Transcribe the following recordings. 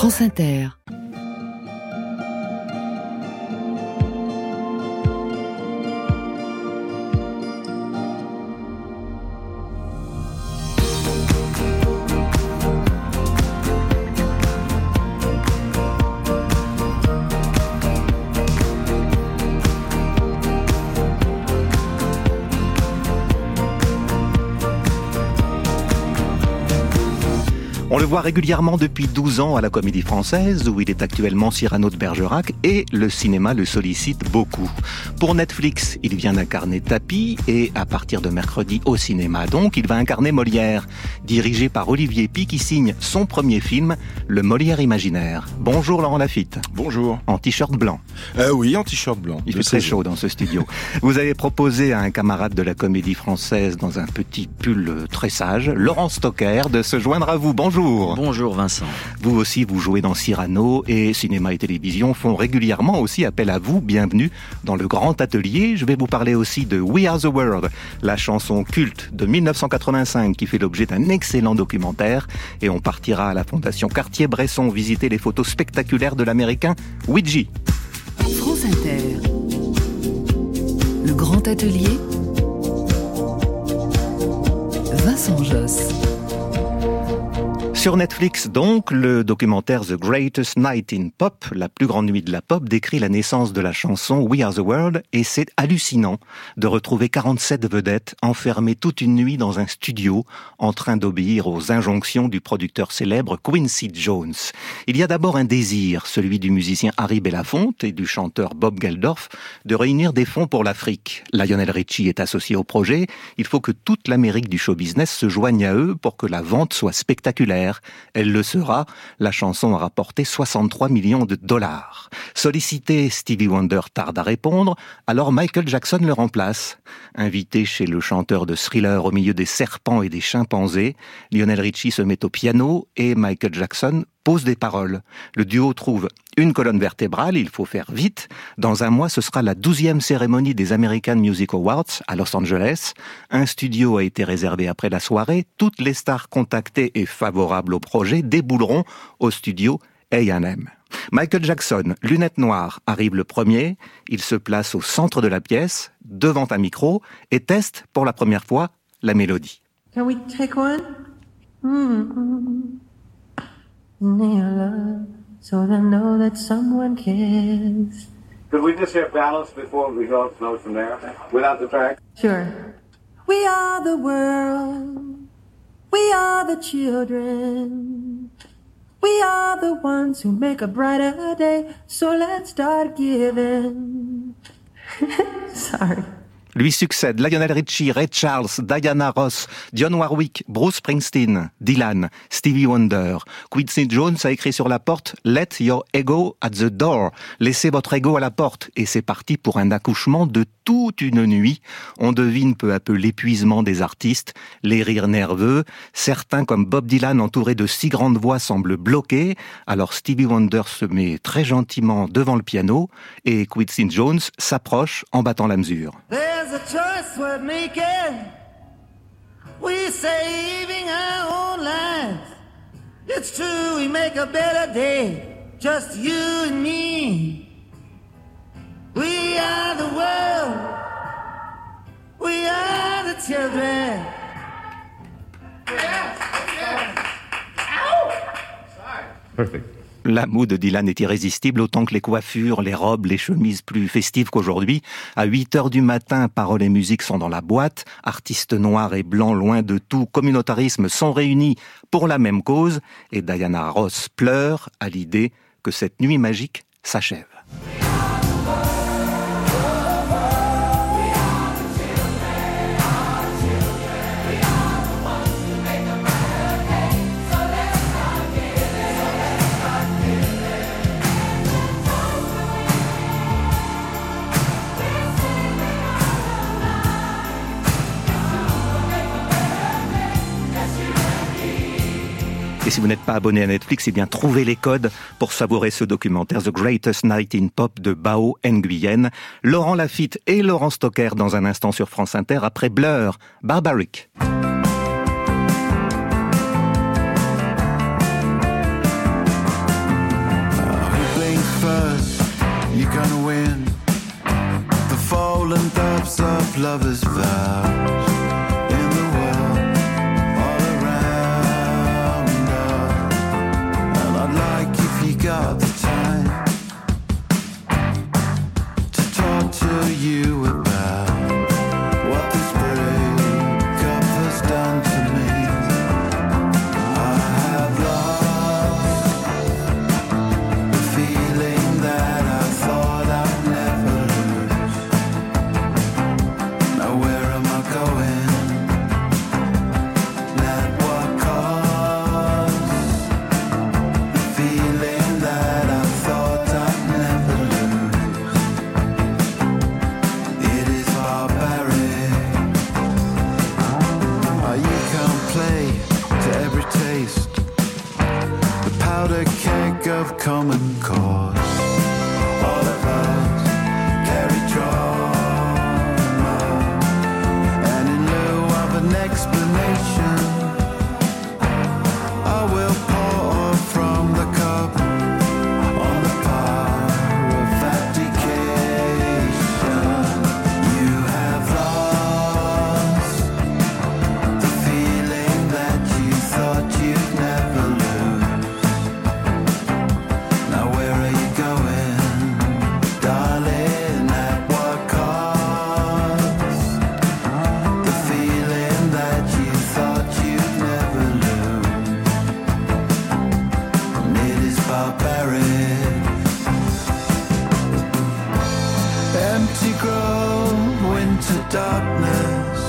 France Inter. Voit régulièrement depuis 12 ans à la Comédie Française, où il est actuellement Cyrano de Bergerac, et le cinéma le sollicite beaucoup. Pour Netflix, il vient d'incarner Tapi, et à partir de mercredi au cinéma donc, il va incarner Molière, dirigé par Olivier Pi, qui signe son premier film, Le Molière imaginaire. Bonjour Laurent Lafitte. Bonjour. En t-shirt blanc. Euh, oui, en t-shirt blanc. Il fait très chaud dans ce studio. Vous avez proposé à un camarade de la Comédie Française, dans un petit pull très sage, Laurent Stocker, de se joindre à vous. Bonjour. Bonjour. Vincent. Vous aussi, vous jouez dans Cyrano et cinéma et télévision font régulièrement aussi appel à vous. Bienvenue dans le grand atelier. Je vais vous parler aussi de We Are the World, la chanson culte de 1985 qui fait l'objet d'un excellent documentaire. Et on partira à la Fondation Cartier-Bresson visiter les photos spectaculaires de l'américain Ouija. France Inter. Le grand atelier. Vincent Josse. Sur Netflix, donc, le documentaire The Greatest Night in Pop, la plus grande nuit de la pop, décrit la naissance de la chanson We Are the World et c'est hallucinant de retrouver 47 vedettes enfermées toute une nuit dans un studio en train d'obéir aux injonctions du producteur célèbre Quincy Jones. Il y a d'abord un désir, celui du musicien Harry Belafonte et du chanteur Bob Geldorf, de réunir des fonds pour l'Afrique. Lionel Richie est associé au projet. Il faut que toute l'Amérique du show business se joigne à eux pour que la vente soit spectaculaire elle le sera. La chanson a rapporté 63 millions de dollars. Sollicité, Stevie Wonder tarde à répondre, alors Michael Jackson le remplace. Invité chez le chanteur de thriller au milieu des serpents et des chimpanzés, Lionel Richie se met au piano et Michael Jackson pose des paroles. Le duo trouve une colonne vertébrale, il faut faire vite. Dans un mois, ce sera la douzième cérémonie des American Music Awards à Los Angeles. Un studio a été réservé après la soirée. Toutes les stars contactées et favorables au projet débouleront au studio A&M. Michael Jackson, lunettes noires, arrive le premier. Il se place au centre de la pièce, devant un micro, et teste pour la première fois la mélodie. Can we take one? Mm-hmm. Near so they know that someone cares. Could we just hear balance before we go notes from there, without the track? Sure. We are the world. We are the children. We are the ones who make a brighter day. So let's start giving. Sorry. Lui succèdent Lionel Richie, Ray Charles, Diana Ross, Dionne Warwick, Bruce Springsteen, Dylan, Stevie Wonder. Quincy Jones a écrit sur la porte Let your ego at the door. Laissez votre ego à la porte. Et c'est parti pour un accouchement de toute une nuit. On devine peu à peu l'épuisement des artistes, les rires nerveux. Certains, comme Bob Dylan, entouré de six grandes voix, semblent bloqués. Alors Stevie Wonder se met très gentiment devant le piano et Quincy Jones s'approche en battant la mesure. There's a choice we're making. We saving our own lives. It's true, we make a better day. Just you and me. We are the world. We are the children. Perfect. La moue de Dylan est irrésistible autant que les coiffures, les robes, les chemises plus festives qu'aujourd'hui. À 8 heures du matin, paroles et musique sont dans la boîte. Artistes noirs et blancs, loin de tout communautarisme, sont réunis pour la même cause. Et Diana Ross pleure à l'idée que cette nuit magique s'achève. Et si vous n'êtes pas abonné à Netflix, eh bien trouvez les codes pour savourer ce documentaire The Greatest Night in Pop de Bao Nguyen. Laurent Lafitte et Laurent Stocker dans un instant sur France Inter après Blur, Barbaric. Winter darkness.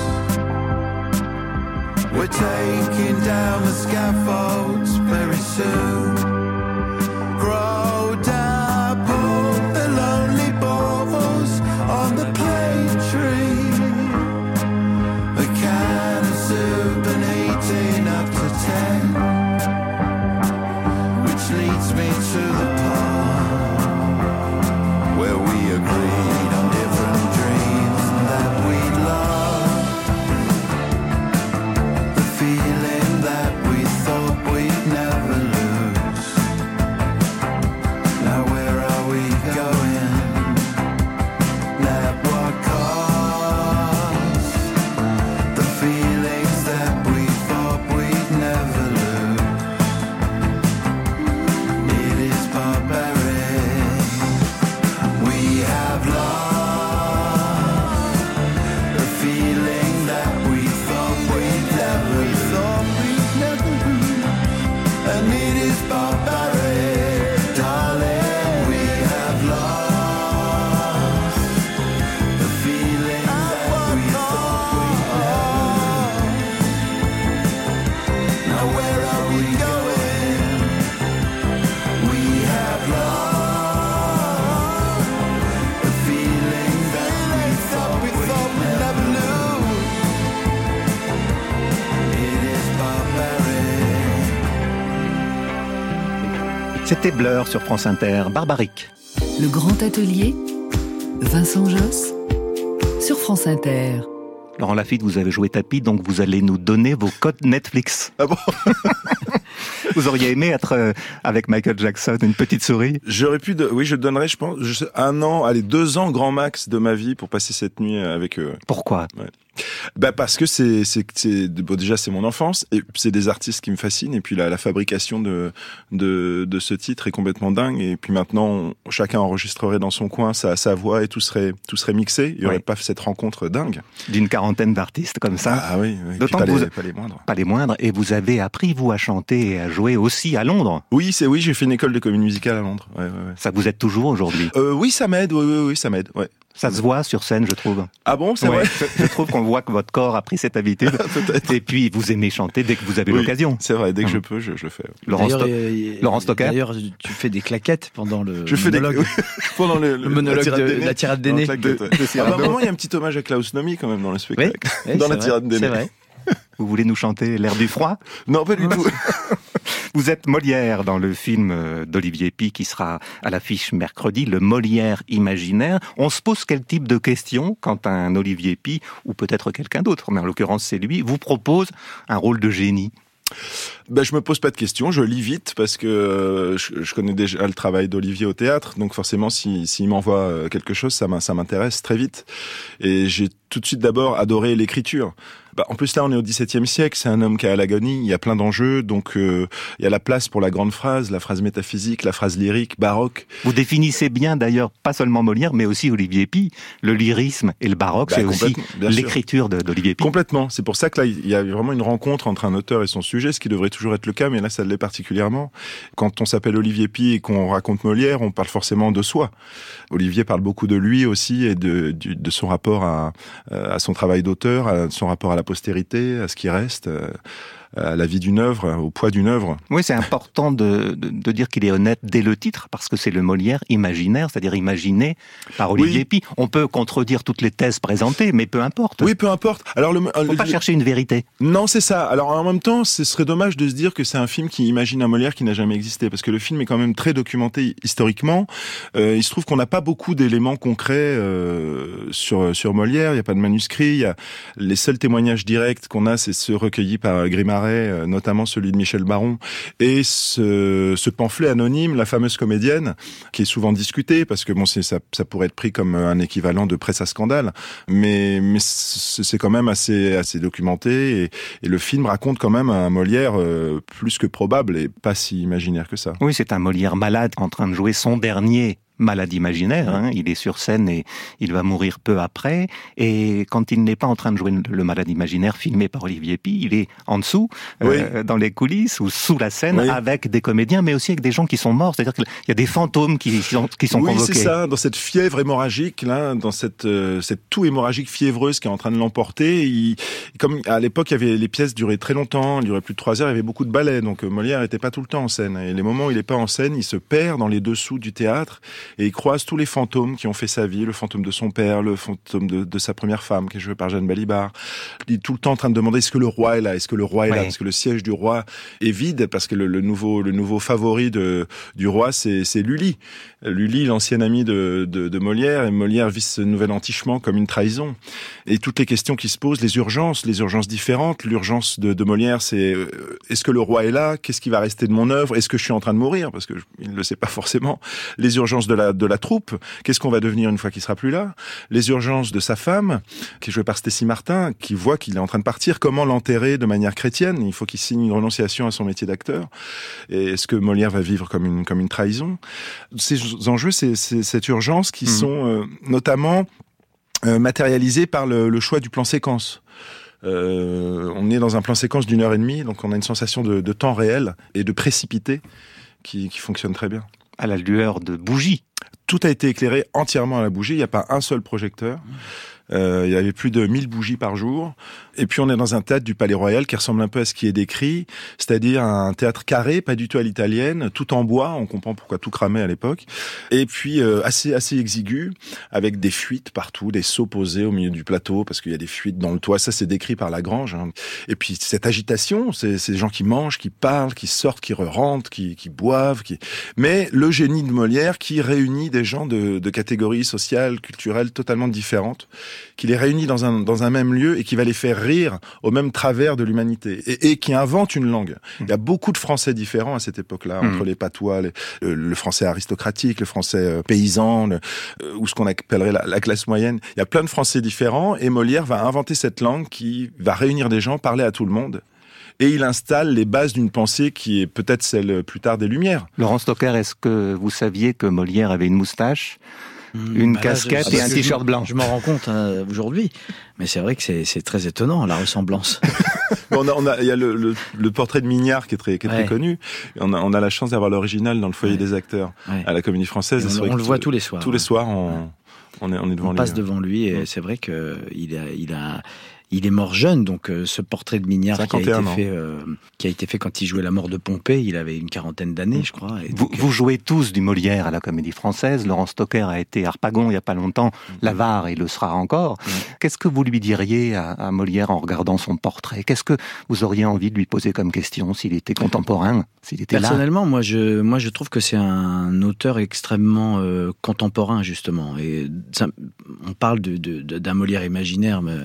We're taking down the scaffolds very soon. C'était Blur sur France Inter, barbarique. Le grand atelier, Vincent Josse, sur France Inter. Laurent Lafitte, vous avez joué tapis, donc vous allez nous donner vos codes Netflix. Ah bon Vous auriez aimé être euh, avec Michael Jackson, une petite souris? J'aurais pu, de... oui, je donnerais, je pense, un an, allez, deux ans grand max de ma vie pour passer cette nuit avec eux. Pourquoi? Bah parce que c'est, bon, déjà c'est mon enfance et c'est des artistes qui me fascinent et puis la, la fabrication de, de de ce titre est complètement dingue et puis maintenant on- chacun enregistrerait dans son coin sa, sa voix et tout serait tout serait mixé. Il y aurait Oui. pas cette rencontre dingue. D'une quarantaine d'artistes comme ça Ah, oui, oui. D'autant pas, vous- les, pas les moindres. Pas les moindres, et vous avez appris, vous, à chanter et à jouer aussi à Londres. Oui, c'est oui, j'ai fait une école de comédie musicale à Londres. Ouais, ouais, ouais. Ça vous aide toujours aujourd'hui? Euh, oui, ça m'aide. Oui, oui, oui, ça m'aide. Ouais. Ça se voit sur scène, je trouve. Ah bon, c'est Ouais, vrai. je, je trouve qu'on voit que votre corps a pris cette habitude. Peut-être. Et puis, vous aimez chanter dès que vous avez Oui, l'occasion. C'est vrai. Dès que Hum. je peux, je, je le fais. Laurent, Sto- euh, Laurent Stocker D'ailleurs, tu fais des claquettes pendant le Je fais des monologue. pendant le, Le monologue de- la tirade d'aîné. De- de à un moment, il y a un petit hommage à Klaus Nomi quand même dans le spectacle. oui, dans la vrai, tirade d'aîné. C'est vrai. Vous voulez nous chanter l'air du froid? Non, pas du tout. Vous êtes Molière dans le film euh, d'Olivier Pi qui sera à l'affiche mercredi, le Molière imaginaire. On se pose quel type de questions quand un Olivier Pi, ou peut-être quelqu'un d'autre, mais en l'occurrence c'est lui, vous propose un rôle de génie? Ben, je me pose pas de questions, je lis vite parce que euh, je, connais déjà le travail d'Olivier au théâtre, donc forcément, s'il si, s'il m'envoie euh, quelque chose, ça m'intéresse très vite. Et j'ai tout de suite d'abord adoré l'écriture. Bah, en plus là, on est au XVIIe siècle, c'est un homme qui a l'agonie, il y a plein d'enjeux, donc euh, il y a la place pour la grande phrase, la phrase métaphysique, la phrase lyrique, baroque. Vous définissez bien d'ailleurs pas seulement Molière, mais aussi Olivier Py. Le lyrisme et le baroque, Bah, c'est aussi l'écriture d'Olivier Py. Complètement. C'est pour ça que là, il y a vraiment une rencontre entre un auteur et son sujet, ce qui devrait toujours être le cas, mais là, ça l'est particulièrement. Quand on s'appelle Olivier Py et qu'on raconte Molière, on parle forcément de soi. Olivier parle beaucoup de lui aussi et de son rapport à, à son travail d'auteur, à son rapport à la postérité, à ce qui reste, euh, à la vie d'une œuvre, au poids d'une œuvre. Oui, c'est important de, de- de dire qu'il est honnête dès le titre, parce que c'est le Molière imaginaire, c'est-à-dire imaginé par Olivier Oui. On peut contredire toutes les thèses présentées, mais peu importe. Oui, peu importe. Alors, le, Faut pas chercher une vérité. Non, c'est ça. Alors en même temps, ce serait dommage de se dire que c'est un film qui imagine un Molière qui n'a jamais existé, parce que le film est quand même très documenté historiquement. Euh, il se trouve qu'on n'a pas beaucoup d'éléments concrets euh, sur sur Molière. Il n'y a pas de manuscrit. Il y a les seuls témoignages directs qu'on a, c'est ceux recueillis par Grimaret, euh, notamment celui de Michel Baron, et ce, ce pamphlet anonyme, la fameuse comédienne, qui est souvent discuté, parce que bon, ça, ça pourrait être pris comme un équivalent de presse à scandale, mais mais c'est quand même assez assez documenté et, et le film raconte quand même un Molière euh, plus que probable et pas si imaginaire que ça. Oui, c'est un Molière malade en train de jouer son dernier malade imaginaire. hein. Il est sur scène et il va mourir peu après. Et quand il n'est pas en train de jouer le malade imaginaire filmé par Olivier Py, il est en dessous, euh, dans les coulisses ou sous la scène, Oui. avec des comédiens, mais aussi avec des gens qui sont morts. C'est-à-dire qu'il y a des fantômes qui sont, qui sont oui, convoqués. c'est ça. Dans cette fièvre hémorragique, là, dans cette euh, cette toux hémorragique fiévreuse qui est en train de l'emporter, il- comme à l'époque, il y avait les pièces duraient très longtemps, duraient plus de trois heures, il y avait beaucoup de ballets, donc euh, Molière n'était pas tout le temps en scène. Et les moments où il n'est pas en scène, il se perd dans les dessous du théâtre et il croise tous les fantômes qui ont fait sa vie, le fantôme de son père, le fantôme de, de sa première femme, qui est joué par Jeanne Balibar. Il est tout le temps en train de demander est-ce que le roi est là, est-ce que le roi est là, Ouais. est-ce que le siège du roi est vide, parce que le, le nouveau le nouveau favori de du roi, c'est Lully. Lully, l'ancien ami de, de, de Molière, et Molière vit ce nouvel entichement comme une trahison. Et toutes les questions qui se posent, les urgences, les urgences différentes. L'urgence de, de Molière, c'est euh, est-ce que le roi est là? Qu'est-ce qui va rester de mon œuvre? Est-ce que je suis en train de mourir? Parce que je- il ne le sait pas forcément. Les urgences de la de la troupe. Qu'est-ce qu'on va devenir une fois qu'il sera plus là? Les urgences de sa femme, qui est jouée par Stécie Martin, qui voit qu'il est en train de partir. Comment l'enterrer de manière chrétienne? Il faut qu'il signe une renonciation à son métier d'acteur. Et est-ce que Molière va vivre comme une comme une trahison? Ces enjeux, c'est cette urgence qui Mhm. sont euh, notamment euh, matérialisés par le, le choix du plan séquence. Euh, on est dans un plan séquence d'une heure et demie, donc on a une sensation de, de temps réel et de précipité qui, qui fonctionne très bien. À la lueur de bougies. Tout a été éclairé entièrement à la bougie, il n'y a pas un seul projecteur. Euh, il y avait plus de 1000 bougies par jour. Et puis on est dans un théâtre du Palais Royal qui ressemble un peu à ce qui est décrit, c'est-à-dire un théâtre carré, pas du tout à l'italienne, tout en bois, on comprend pourquoi tout cramait à l'époque. Et puis euh, assez assez exigu, avec des fuites partout, des seaux posés au milieu du plateau, parce qu'il y a des fuites dans le toit, ça c'est décrit par Lagrange. hein. Et puis cette agitation, c'est ces gens qui mangent, qui parlent, qui sortent, qui re-rentrent, qui, qui boivent, qui... mais le génie de Molière qui réunit des gens de, de catégories sociales, culturelles totalement différentes, qui les réunit dans un, dans un même lieu et qui va les faire rire au même travers de l'humanité et, et qui invente une langue. Il y a beaucoup de Français différents à cette époque-là, Mhm. entre les patois, les- le, le français aristocratique, le français euh, paysan, le- euh, ou ce qu'on appellerait la, la classe moyenne. Il y a plein de Français différents et Molière va inventer cette langue qui va réunir des gens, parler à tout le monde. Et il installe les bases d'une pensée qui est peut-être celle plus tard des Lumières. Laurent Stocker, est-ce que vous saviez que Molière avait une moustache? Une Bah là, casquette je- et un t-shirt blanc. Je m'en rends compte hein, aujourd'hui, mais c'est vrai que c'est c'est très étonnant la ressemblance. on a, on a- il y a le, le- le portrait de Mignard qui est très, qui est très connu. On, a, on a la chance d'avoir l'original dans le foyer Ouais. des acteurs Ouais. à la Comédie Française. Et on, le voit tous- les soirs. Tous les soirs, on, on est, on est devant on lui. passe devant lui et c'est vrai que il a, il a, il est mort jeune. Donc euh, ce portrait de Mignard qui a, été 51 ans. fait, euh, qui a été fait quand il jouait la mort de Pompée, il avait une quarantaine d'années, je crois. Et Vous, donc, vous jouez tous du Molière à la Comédie Française. Laurent Stocker a été Harpagon il n'y a pas longtemps. L'avare, il le sera encore. Qu'est-ce que vous lui diriez à, à Molière en regardant son portrait? Qu'est-ce que vous auriez envie de lui poser comme question s'il était contemporain, s'il était là? Personnellement, moi je, moi je trouve que c'est un auteur extrêmement euh, contemporain justement. Et ça- on parle d'un Molière imaginaire, mais,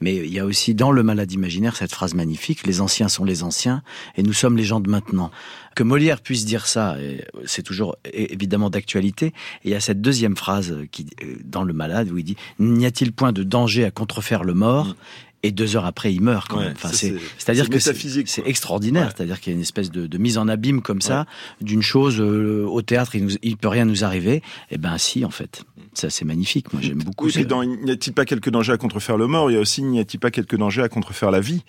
mais il y a aussi dans le malade imaginaire cette phrase magnifique les anciens sont les anciens et nous sommes les gens de maintenant. Que Molière puisse dire ça, et c'est toujours évidemment d'actualité. Et il y a cette deuxième phrase qui, euh, dans le malade où il dit n'y a-t-il point de danger à contrefaire le mort? Et deux heures après, il meurt. Quand Ouais, même. Enfin, ça, c'est, c'est- c'est-à dire c'est que c'est, extraordinaire. Ouais. C'est-à-dire qu'il y a une espèce de, de mise en abîme comme ça d'une chose euh, au théâtre. Il, nous, il peut rien nous arriver. Eh ben si, en fait. Ça, c'est magnifique. Moi, j'aime beaucoup. Oui, ce- dans N'y a-t-il pas quelques dangers à contrefaire le mort? Il y a aussi N'y a-t-il pas quelques dangers à contrefaire la vie?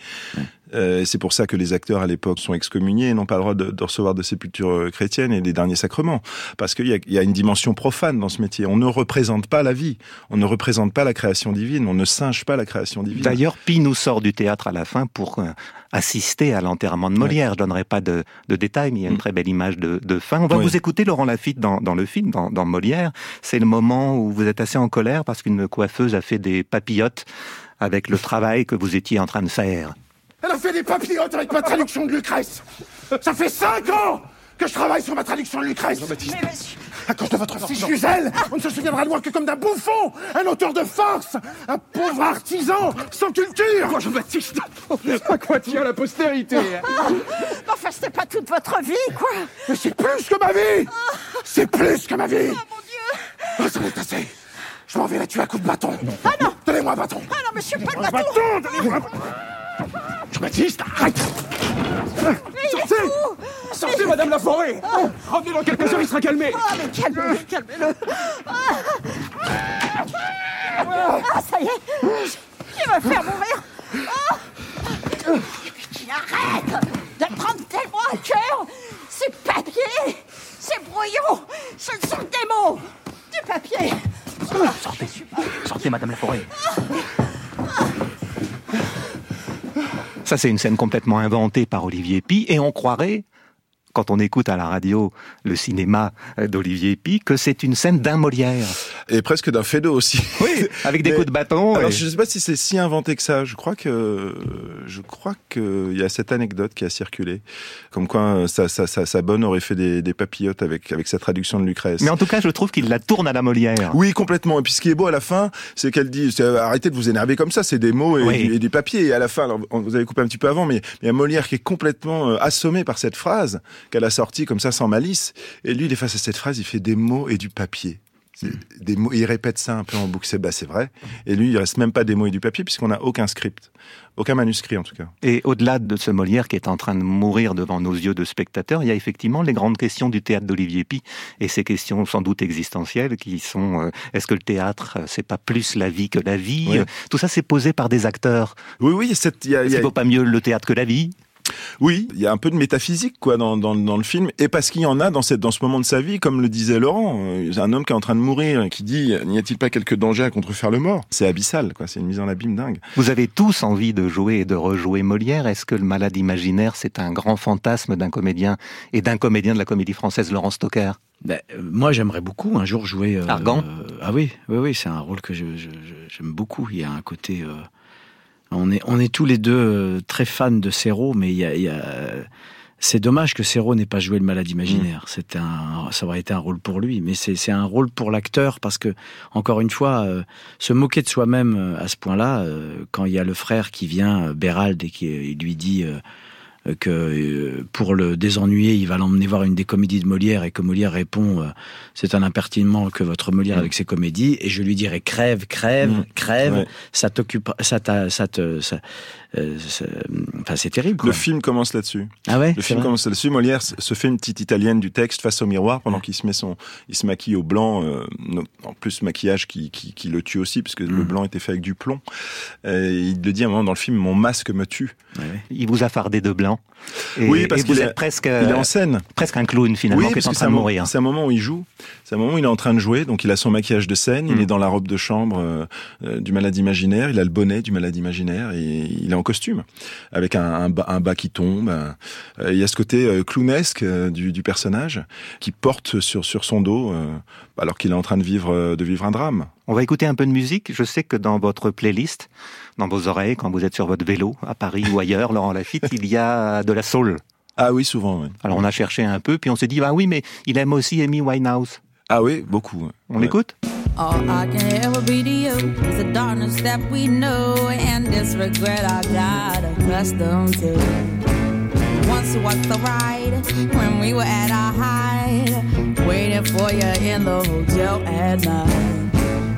Euh, C'est pour ça que les acteurs à l'époque sont excommuniés et n'ont pas le droit de, de recevoir de sépulture euh, chrétienne et des derniers sacrements. Parce qu'il y y a une dimension profane dans ce métier. On ne représente pas la vie. On ne représente pas la création divine. On ne singe pas la création divine. D'ailleurs, Pi nous sort du théâtre à la fin pour euh, assister à l'enterrement de Molière. Je donnerai pas de, de détails, mais il y a une Mm. très belle image de, de fin. On va Oui. vous écouter, Laurent Lafitte, dans, dans le film, dans, dans Molière. C'est le moment où vous êtes assez en colère parce qu'une coiffeuse a fait des papillotes avec le travail que vous étiez en train de faire. Elle a fait des papillotes avec ma traduction de Lucrèce. Ça fait cinq ans que je travaille sur ma traduction de Lucrèce. Jean-Baptiste. À cause de votre fils Gisèle, on ne se souviendra de moi que comme d'un bouffon, un auteur de farce, un pauvre artisan sans culture. Moi, Jean-Baptiste, à quoi tient la postérité? Enfin, c'était pas toute votre vie, quoi Mais c'est plus que ma vie C'est plus que ma vie Oh mon Dieu Oh, ça m'est assez. Je m'en vais la tuer à coups de bâton. Ah non Donnez-moi un bâton Ah non, mais je suis pas le Un bâton bâton Donnez-moi un bâton Jean-Baptiste, arrête. Sortez. Sortez, Madame Laforêt Revenez dans quelques heures, il sera calmé. Ah, mais calmez-le, calmez-le. Ah, Ah, ça y est Il va faire mourir. Ah. Qui arrête de prendre tellement à cœur Ces papiers Ces brouillons Ce sont des mots Du papier. Sortez, sortez, Madame Laforêt. Ça, c'est une scène complètement inventée par Olivier Pi, et on croirait, quand on écoute à la radio le cinéma euh, d'Olivier Pi, que c'est une scène d'un Molière. Et presque d'un Fédo aussi. Oui, avec des Mais- coups de bâton. Alors, et- je ne sais pas si c'est si inventé que ça. Je crois que je crois que il y a cette anecdote qui a circulé, comme quoi euh, sa, sa, sa, sa bonne aurait fait des, des papillotes avec avec sa traduction de Lucrèce. Mais en tout cas, je trouve qu'il la tourne à la Molière. Oui, complètement. Et puis ce qui est beau à la fin, c'est qu'elle dit euh, arrêtez de vous énerver comme ça, c'est des mots et, Oui. du- et des papiers. Et à la fin, alors, vous avez coupé un petit peu avant, mais il y a Molière qui est complètement assommé par cette phrase qu'elle a sortie comme ça sans malice. Et lui, il est face à cette phrase, il fait des mots et du papier. C'est Des mots, il répète ça un peu en boucle, c'est bah, c'est vrai. Et lui, il reste même pas des mots et du papier puisqu'on n'a aucun script, aucun manuscrit en tout cas. Et au-delà de ce Molière qui est en train de mourir devant nos yeux de spectateurs, il y a effectivement les grandes questions du théâtre d'Olivier Pi, et ces questions sans doute existentielles qui sont euh, est-ce que le théâtre euh, c'est pas plus la vie que la vie? Oui. Tout ça c'est posé par des acteurs. Oui, oui, il y a, a- vaut pas mieux le théâtre que la vie? Oui, il y a un peu de métaphysique quoi dans, dans, dans le film, et parce qu'il y en a dans, cette, dans ce moment de sa vie, comme le disait Laurent, euh, un homme qui est en train de mourir, qui dit n'y a-t-il pas quelques dangers à contrefaire le mort? C'est abyssal, quoi. C'est une mise en abîme dingue. Vous avez tous envie de jouer et de rejouer Molière. Est-ce que le malade imaginaire c'est un grand fantasme d'un comédien et d'un comédien de la comédie française, Laurent Stocker? Ben, euh, moi, j'aimerais beaucoup un jour jouer. euh, Argan? Euh, Ah oui, oui, oui, c'est un rôle que je- je- je- j'aime beaucoup. Il y a un côté. euh, on est, on est tous les deux euh, très fans de Serrault, mais il y a, y a- c'est dommage que Serrault n'ait pas joué le malade imaginaire. C'était un, ça aurait été un rôle pour lui, mais c'est, c'est un rôle pour l'acteur parce que, encore une fois, euh, se moquer de soi-même euh, à ce point-là, euh, quand il y a le frère qui vient, euh, Bérald, et qui il lui dit. euh, que euh, pour le désennuyer, il va l'emmener voir une des comédies de Molière et que Molière répond euh, c'est un impertinent que votre Molière avec ses comédies et je lui dirais crève, crève, Mm. crève, Ouais. ça t'occupe, ça t'a, ça te, ça, euh, enfin c'est terrible. Quoi. Le film commence là-dessus. ah ouais, Le film vrai commence là-dessus. Molière se fait une petite italienne du texte face au miroir pendant qu'il se met son, il se maquille au blanc. euh, en plus maquillage qui, qui, qui le tue aussi puisque le Mm. blanc était fait avec du plomb. Euh, il le dit à un moment dans le film, mon masque me tue. Ouais. Il vous a fardé de blanc. Et, Oui, parce qu'il êtes est- presque, il est euh, en scène. presque un clown finalement qui est en train de mourir. C'est un moment où il joue. C'est un moment où il est en train de jouer. Donc il a son maquillage de scène. Il Mm. est dans la robe de chambre euh, euh, du malade imaginaire. Il a le bonnet du malade imaginaire et il est en costume avec un, un, bas, un bas qui tombe. euh, il y a ce côté euh, clownesque euh, du, du personnage qui porte sur sur son dos euh, alors qu'il est en train de vivre euh, de vivre un drame. On va écouter un peu de musique. Je sais que dans votre playlist, dans vos oreilles, quand vous êtes sur votre vélo, à Paris ou ailleurs, Laurent Lafitte, il y a de la soul. Ah oui, souvent. oui. Alors on a cherché un peu, puis on s'est dit, bah oui, mais il aime aussi Amy Winehouse. Ah oui, beaucoup. On Ouais. l'écoute? All I can ever be to you is the darkness that we know and this regret I got accustomed to. Once was the ride when we were at our height, waiting for you in the hotel at night.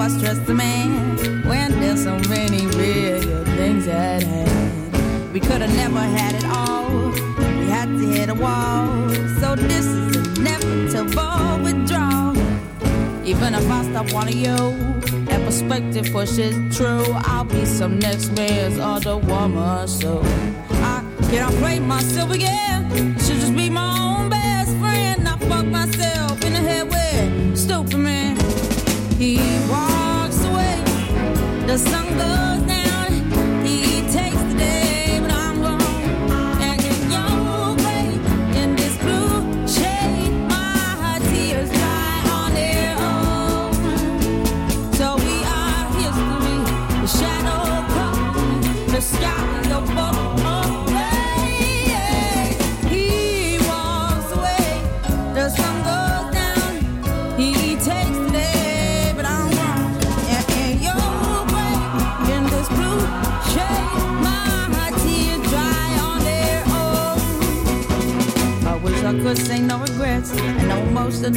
I stress the man when there's so many bigger things at hand? We could have never had it all. We had to hit a wall. So this is inevitable withdrawal. Even if I stop wanting you, and perspective pushes true, I'll be some next man's other woman. So I cannot play myself again. Should the sun goes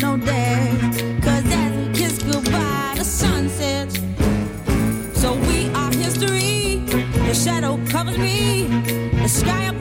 no days. Cause as we kiss goodbye, the sun sets. So we are history. The shadow covers me. The sky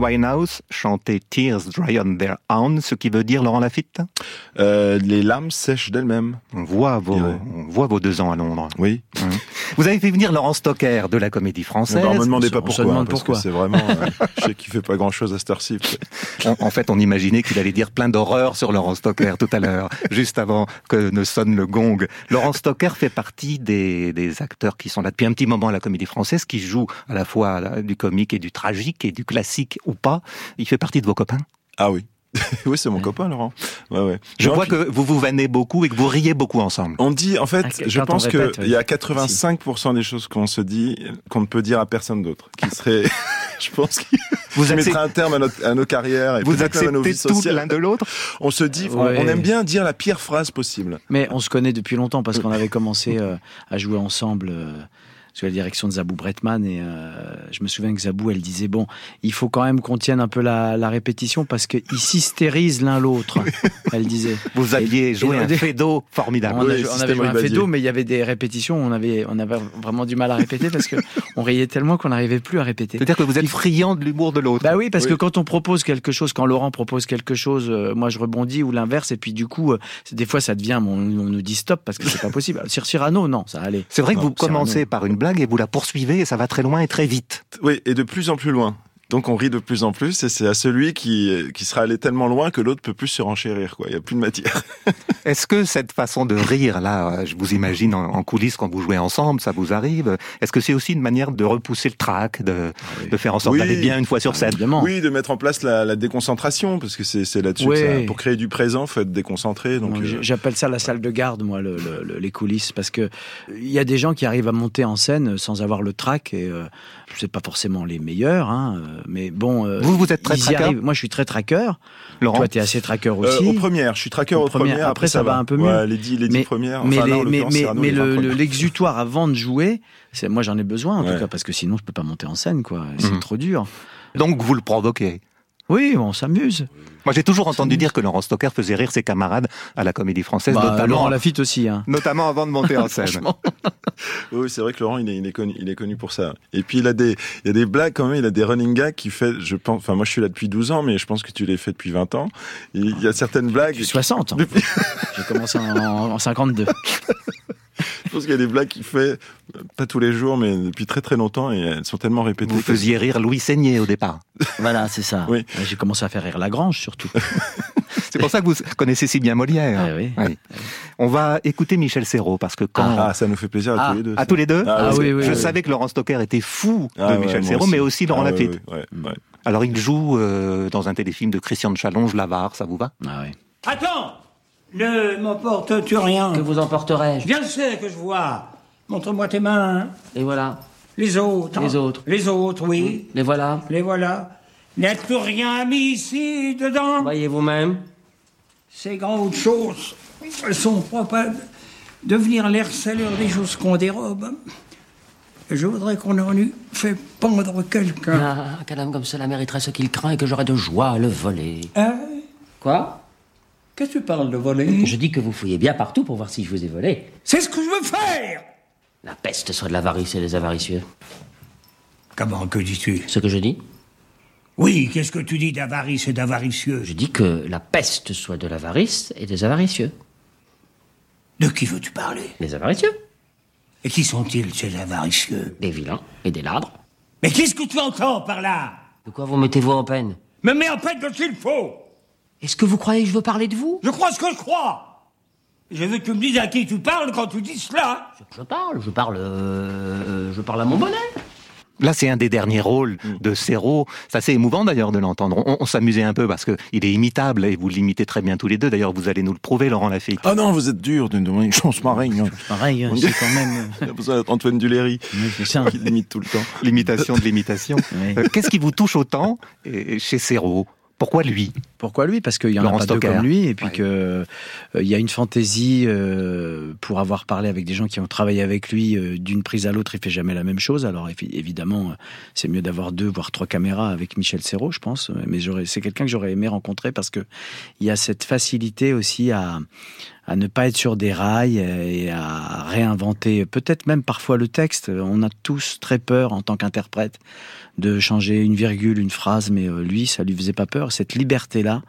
Winehouse chantait Tears Dry on Their Own, ce qui veut dire, Laurent Lafitte? Euh, les larmes sèchent d'elles-mêmes. On voit vos, on voit vos deux ans à Londres. Oui. Vous avez fait venir Laurent Stocker de la Comédie Française. Alors, me demandez on pas se- on se pourquoi, demande hein, parce pourquoi. que c'est vraiment. euh, je sais qu'il fait pas grand-chose à cette heure-ci. En, en fait, on imaginait qu'il allait dire plein d'horreurs sur Laurent Stocker tout à l'heure, juste avant que ne sonne le gong. Laurent Stocker fait partie des, des acteurs qui sont là depuis un petit moment à la Comédie Française, qui jouent à la fois euh, du comique et du tragique et du classique ou pas. Il fait partie de vos copains. Ah oui. oui, c'est mon copain, Laurent. Ouais, ouais. Je vois puis- que vous vous vannez beaucoup et que vous riez beaucoup ensemble. On dit, en fait, Ah, je pense qu'il oui. y a 85% des choses qu'on se dit qu'on ne peut dire à personne d'autre. Qui serait, je pense, qui Vous, qui accep- mettrait un terme à, notre- à nos carrières et vous même à nos acceptez vies tout sociales. l'un de l'autre On se dit, on aime bien dire la pire phrase possible. Mais on se connaît depuis longtemps parce qu'on avait commencé euh, à jouer ensemble euh, sous la direction de Zabou Bretman et euh, je me souviens que Zabou elle disait bon il faut quand même qu'on tienne un peu la, la répétition parce qu'ils s'hystérisent l'un l'autre elle disait Vous aviez Et- joué et- un fédo formidable. on, a- Oui, on avait joué un fédo mais il y avait des répétitions on avait on avait vraiment du mal à répéter parce que on riait tellement qu'on n'arrivait plus à répéter C'est-à-dire que vous êtes friand de l'humour de l'autre. bah oui, parce Oui. que quand on propose quelque chose, quand Laurent propose quelque chose, euh, moi je rebondis ou l'inverse, et puis du coup, euh, des fois ça devient, on, on nous dit stop parce que c'est pas possible. Sur Cyrano, non, ça allait. C'est vrai que vous commencez par une et vous la poursuivez et ça va très loin et très vite. Oui, et de plus en plus loin. Donc on rit de plus en plus et c'est à celui qui, qui sera allé tellement loin que l'autre peut plus se renchérir. Quoi. Il n'y a plus de matière. Est-ce que cette façon de rire, là, je vous imagine en, en coulisses quand vous jouez ensemble, ça vous arrive? Est-ce que c'est aussi une manière de repousser le trac, de, de faire en sorte Oui. d'aller bien une fois sur scène? Oui, de mettre en place la, la déconcentration parce que c'est c'est là-dessus ça- pour créer du présent, faut être déconcentré. Donc euh, J'appelle ça la salle de garde, moi, le- le- le- les coulisses, parce que il y a des gens qui arrivent à monter en scène sans avoir le trac, et euh, c'est pas forcément les meilleurs, hein, euh, mais bon. euh, Vous, vous êtes très arrivent. Moi, je suis très traqueur. Laurent Toi, t'es assez traqueur euh, aussi. aux premières, je suis traqueur Aux aux premières. premières. Après, ça va un peu mieux. Ouais, les dix, les dix Mais- premières. mais Enfin, mais, mais, mais le- l'exutoire avant de jouer, c'est moi j'en ai besoin en Ouais. tout cas parce que sinon je peux pas monter en scène quoi. C'est Mhm. trop dur. Donc vous le provoquez Oui, on s'amuse. Moi, j'ai toujours entendu dire que Laurent Stocker faisait rire ses camarades à la Comédie Française, Bah, notamment, Laurent Lafitte aussi. Hein. notamment avant de monter en scène. Franchement. Oui, c'est vrai que Laurent, il est, il est connu, il est connu pour ça. Et puis il a des, il y a des blagues quand même, il a des running gags qui fait, je pense, enfin moi je suis là depuis 12 ans, mais je pense que tu l'as fait depuis 20 ans. Il y a certaines blagues. J'ai 60 ans. Depuis- J'ai commencé en, en 52. Je pense qu'il y a des blagues qu'il fait, pas tous les jours, mais depuis très très longtemps, et elles sont tellement répétées. Vous faisiez rire Louis Seigné au départ. Voilà, c'est ça. Oui. J'ai commencé à faire rire Lagrange surtout. C'est pour ça que vous connaissez si bien Molière. Ah oui. Oui. On va écouter Michel Serrault parce que quand Ah, ça nous fait plaisir à Ah, tous les deux. à ça. tous les deux, Ah, Ah oui, oui, je oui. savais que Laurent Stocker était fou Ah, de ouais, Michel Serrault, aussi. mais aussi Laurent Ah, Lafitte. ouais, ouais, ouais. Alors il joue euh, dans un téléfilm de Christian de Challonge, L'Avare, ça vous va? Ah oui. Attends Ne m'emportes-tu rien? Que vous emporterai-je? Bien sûr que je vois. Montre-moi tes mains. Et voilà. Les autres. Les autres. Les autres, oui. Les voilà. Les voilà. N'as-tu rien mis ici, dedans Voyez vous-même. Ces grandes choses, sont propres à devenir l'air des choses qu'on dérobe. Je voudrais qu'on en eût fait pendre quelqu'un. Ah, qu'un homme comme cela mériterait ce qu'il craint et que j'aurais de joie à le voler. Hein? Quoi? Qu'est-ce que tu parles de voler? Je dis que vous fouillez bien partout pour voir si je vous ai volé. C'est ce que je veux faire! La peste soit de l'avarice et des avaricieux. Comment que dis-tu? Ce que je dis? Oui, qu'est-ce que tu dis d'avarice et d'avaricieux? Je dis que la peste soit de l'avarice et des avaricieux. De qui veux-tu parler? Des avaricieux. Et qui sont-ils, ces avaricieux? Des vilains et des ladres. Mais qu'est-ce que tu entends par là? De quoi vous mettez-vous en peine? Me mets en peine de ce qu'il faut Est-ce que vous croyez que je veux parler de vous? Je crois ce que je crois Je veux que tu me dises à qui tu parles quand tu dis cela Je parle, je parle, euh, je parle à mon bonnet. Là, c'est un des derniers rôles de Serrault. C'est assez émouvant d'ailleurs de l'entendre. On, on s'amusait un peu parce que il est imitable et vous l'imitez très bien tous les deux. D'ailleurs, vous allez nous le prouver, Laurent Lafitte. Ah non, vous êtes dur d'une une chance pareille. hein. Pareil, hein, c'est quand même. Il y a besoin d'être Antoine Duléry Oui, c'est ça. qui l'imite tout le temps. L'imitation de l'imitation. Oui. Euh, Qu'est-ce qui vous touche autant euh, chez Serrault Pourquoi lui? Pourquoi lui? Parce qu'il y en Laurent a pas deux comme lui, et puis Ouais. que euh, il y a une fantaisie euh, pour avoir parlé avec des gens qui ont travaillé avec lui euh, d'une prise à l'autre. Il fait jamais la même chose. Alors évi- évidemment, c'est mieux d'avoir deux voire trois caméras avec Michel Serrault, je pense. Mais j'aurais, c'est quelqu'un que j'aurais aimé rencontrer parce que il y a cette facilité aussi à à ne pas être sur des rails et à réinventer peut-être même parfois le texte. On a tous très peur en tant qu'interprète de changer une virgule, une phrase, mais euh, lui, ça lui faisait pas peur. Cette liberté-là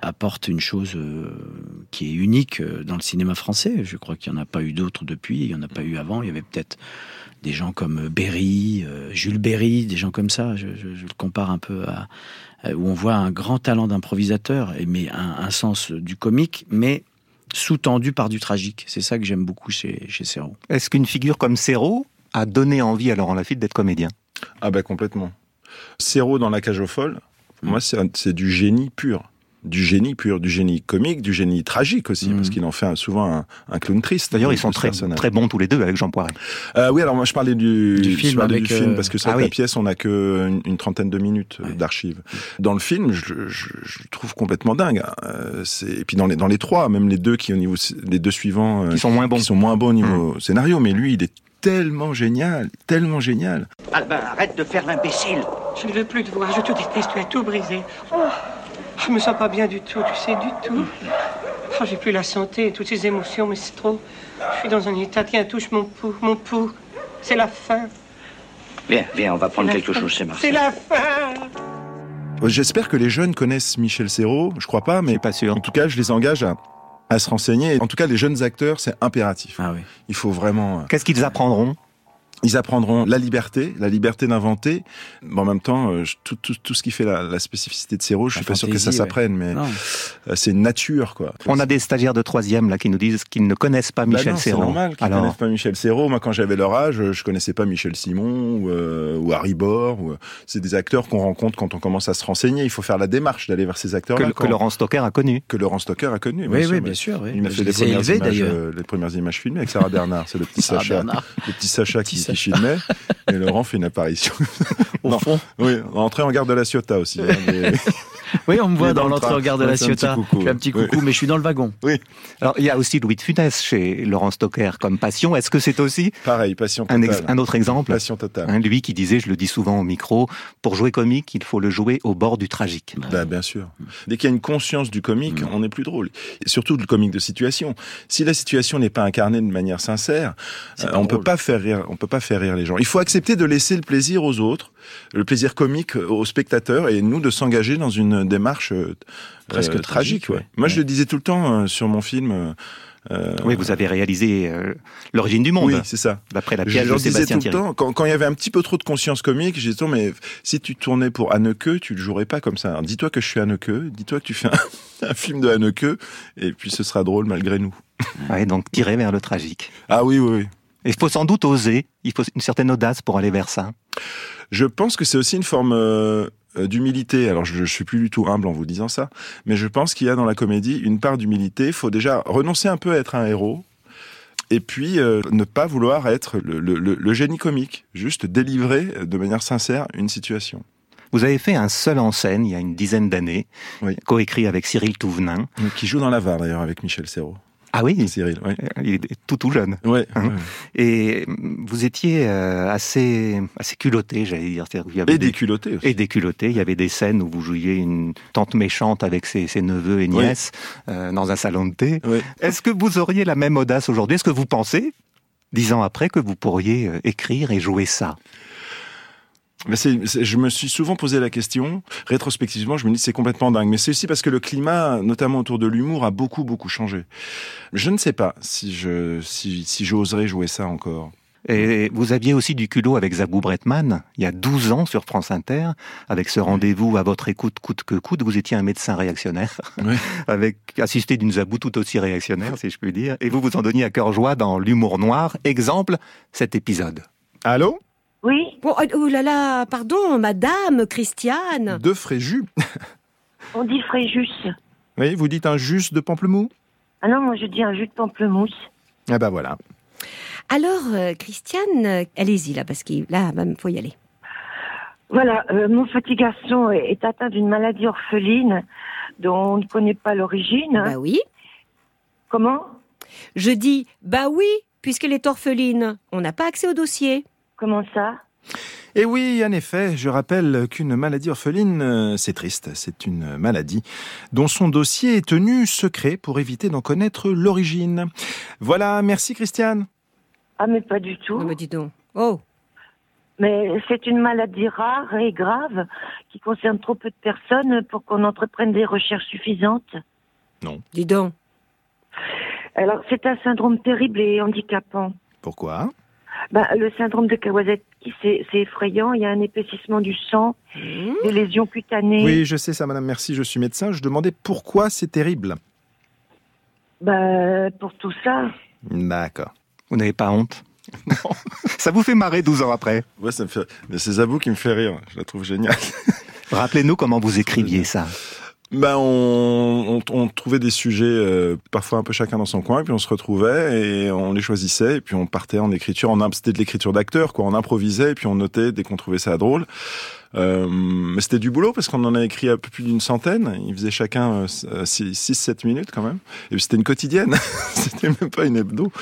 apporte une chose euh, qui est unique euh, dans le cinéma français. Je crois qu'il n'y en a pas eu d'autres depuis, il n'y en a pas eu avant. Il y avait peut-être des gens comme Berry, Jules Berry, des gens comme ça. Je, le compare un peu à, où on voit un grand talent d'improvisateur, mais un, un sens du comique, mais sous-tendu par du tragique. C'est ça que j'aime beaucoup chez, chez Serrault. Est-ce qu'une figure comme Serrault a donné envie à Laurent Lafitte d'être comédien? Ah bah complètement. Serrault dans la cage aux folles, moi c'est du génie pur. Du génie pur, du génie comique, du génie tragique aussi, Mm. parce qu'il en fait souvent un, un clown triste. D'ailleurs, de ils sont très, très bons tous les deux avec Jean Poiret. Euh, oui, alors moi je parlais du, Du je film parlais avec, du film euh, parce que sur ah la oui. pièce on a que une, une trentaine de minutes euh, Ouais. d'archives. Dans le film, je, je- je le trouve complètement dingue. hein. Euh, c'est et puis dans les dans les trois, même les deux qui au niveau les deux suivants Qui sont moins bons. qui sont moins bons au niveau scénario, mais lui il est tellement génial, tellement génial. Albin, arrête de faire l'imbécile. Je ne veux plus te voir, je te déteste, tu as tout brisé. Oh, je me sens pas bien du tout, tu sais, du tout. Oh, j'ai plus la santé, toutes ces émotions, mais c'est trop. Je suis dans un état, tiens, touche mon pouls, mon pouls. C'est la fin. Viens, viens, on va prendre quelque fin. chose chez C'est Marcel. la fin. Euh, J'espère que les jeunes connaissent Michel Serrault. Je crois pas, mais pas sûr. en tout cas, je les engage à, à se renseigner. En tout cas, les jeunes acteurs, c'est impératif. Ah oui. Il faut vraiment. euh, Qu'est-ce qu'ils apprendront? Ils apprendront la liberté, la liberté d'inventer. Mais en même temps, euh, je- tout, tout, tout ce qui fait la, la spécificité de ces rôles, je suis pas sûr que ça ouais. s'apprenne, mais euh, c'est une nature, quoi. On a des stagiaires de troisième là qui nous disent qu'ils ne connaissent pas Bah Michel c'est Serrault. normal qu'ils Alors, connaissent pas Michel Serrault. Moi, quand j'avais leur âge, je connaissais pas Michel Simon ou, euh, ou Harry Bor. Ou, c'est des acteurs qu'on rencontre quand on commence à se renseigner. Il faut faire la démarche d'aller vers ces acteurs-là. que quand- Laurent Stocker a connu. que Laurent Stocker a connu. Oui, oui, bien sûr. oui. Il m'a fait les premières, élevés, images, euh, les premières images filmées avec Sarah Bernard. C'est le petit Sacha, le petit Sacha qui, Filmait. Et Laurent fait une apparition. Au Non. fond. Oui, entrée en gare de la Ciotat aussi. hein, mais- Oui, on me voit dans dans le l'entrée en gare de la c'est un petit Ciotat. coucou, Je fais un petit oui. coucou, mais je suis dans le wagon. oui, Alors, il y a aussi Louis de Funès chez Laurent Stocker comme passion. Est-ce que c'est aussi pareil, passion un, totale. ex- un autre exemple Passion totale. Hein, Lui qui disait, je le dis souvent au micro, pour jouer comique, il faut le jouer au bord du tragique. Bah, bien sûr. Dès qu'il y a une conscience du comique, on est plus drôle. Et surtout le comique de situation. Si la situation n'est pas incarnée de manière sincère, euh, on peut drôle. pas faire rire. On peut pas faire rire les gens. Il faut accepter de laisser le plaisir aux autres, le plaisir comique aux spectateurs, et nous de s'engager dans une démarche euh, Presque euh, tragique. tragique, ouais. ouais. Moi, je le disais tout le temps euh, sur mon film. euh, Oui, vous avez réalisé euh, L'origine du monde, Oui, c'est ça. d'après la Je pièce de leur disais Sébastien tout le temps, quand, quand il y avait un petit peu trop de conscience comique, j'ai dit, mais si tu tournais pour Anneke, tu le jouerais pas comme ça. Dis-toi que je suis Anneke, dis-toi que tu fais un, un film de Anneke, et puis ce sera drôle malgré nous. Ouais, donc tirer vers le tragique. Ah oui, oui, oui. Il faut sans doute oser, il faut une certaine audace pour aller vers ça. Je pense que c'est aussi une forme euh, d'humilité. Alors, je, je suis plus du tout humble en vous disant ça, mais je pense qu'il y a dans la comédie une part d'humilité. Il faut déjà renoncer un peu à être un héros. Et puis, euh, ne pas vouloir être le, le- le- le génie comique, juste délivrer euh, de manière sincère une situation. Vous avez fait un seul en scène il y a une dizaine d'années, Oui. coécrit avec Cyril Touvenin. Qui joue dans la VAR d'ailleurs avec Michel Serrault. Ah oui, Cyril, oui. il est tout tout jeune. Ouais, Hein ouais. Et vous étiez euh, assez, assez culotté, j'allais dire. Qu'il y avait Et des- déculotté aussi. et déculotté. Il y avait des scènes où vous jouiez une tante méchante avec ses, ses neveux et nièces euh, dans un salon de thé. Est-ce que vous auriez la même audace aujourd'hui? Est-ce que vous pensez, dix ans après, que vous pourriez euh, écrire et jouer ça? Mais je me suis souvent posé la question. Rétrospectivement, je me dis c'est complètement dingue. Mais c'est aussi parce que le climat, notamment autour de l'humour, a beaucoup beaucoup changé. Je ne sais pas si je si, si j'oserais jouer ça encore. Et vous aviez aussi du culot avec Zabou Bretman, il y a 12 ans sur France Inter, avec ce rendez-vous à votre écoute coûte que coûte. Vous étiez un médecin réactionnaire, Oui. avec assisté d'une Zabou tout aussi réactionnaire, si je puis dire. Et vous vous en donniez à cœur joie dans l'humour noir. Exemple, cet épisode. Allô? Oui, oh, oh là là, pardon, madame, Christiane. De Fréjus. on dit Fréjus. Oui, vous dites un jus de pamplemousse? Ah non, moi je dis un jus de pamplemousse. Ah bah voilà. Alors, euh, Christiane, allez-y là, parce qu'il là, il faut y aller. Voilà, euh, mon petit garçon est, est atteint d'une maladie orpheline dont on ne connaît pas l'origine. Bah oui. Comment? Je dis, bah oui, puisqu'elle est orpheline. On n'a pas accès au dossier. Comment ça? Et oui, en effet, je rappelle qu'une maladie orpheline, euh, c'est triste, c'est une maladie dont son dossier est tenu secret pour éviter d'en connaître l'origine. Voilà, merci Christiane. Ah, mais pas du tout. Non, mais dis donc. Oh, Mais c'est une maladie rare et grave qui concerne trop peu de personnes pour qu'on entreprenne des recherches suffisantes. dis donc. Alors, c'est un syndrome terrible et handicapant. Pourquoi? Ben, le syndrome de Kawasaki, c'est c'est effrayant. Il y a un épaississement du sang, des lésions cutanées. Oui, je sais ça, madame, merci, je suis médecin. Je demandais pourquoi c'est terrible. Ben, pour tout ça. D'accord. Vous n'avez pas honte? Ça vous fait marrer 12 ans après? Ouais, ça me fait. Mais c'est Zabou qui me fait rire. Je la trouve géniale. Rappelez-nous comment vous écriviez ça. Ben, on, on, on trouvait des sujets, euh, parfois un peu chacun dans son coin, et puis on se retrouvait et on les choisissait, et puis on partait en écriture. En, c'était de l'écriture d'acteur, quoi. On improvisait, et puis on notait dès qu'on trouvait ça drôle. Euh, mais c'était du boulot parce qu'on en a écrit un peu plus d'une centaine. Ils faisaient chacun 6-7 minutes quand même. Et puis c'était une quotidienne. c'était même pas une hebdo.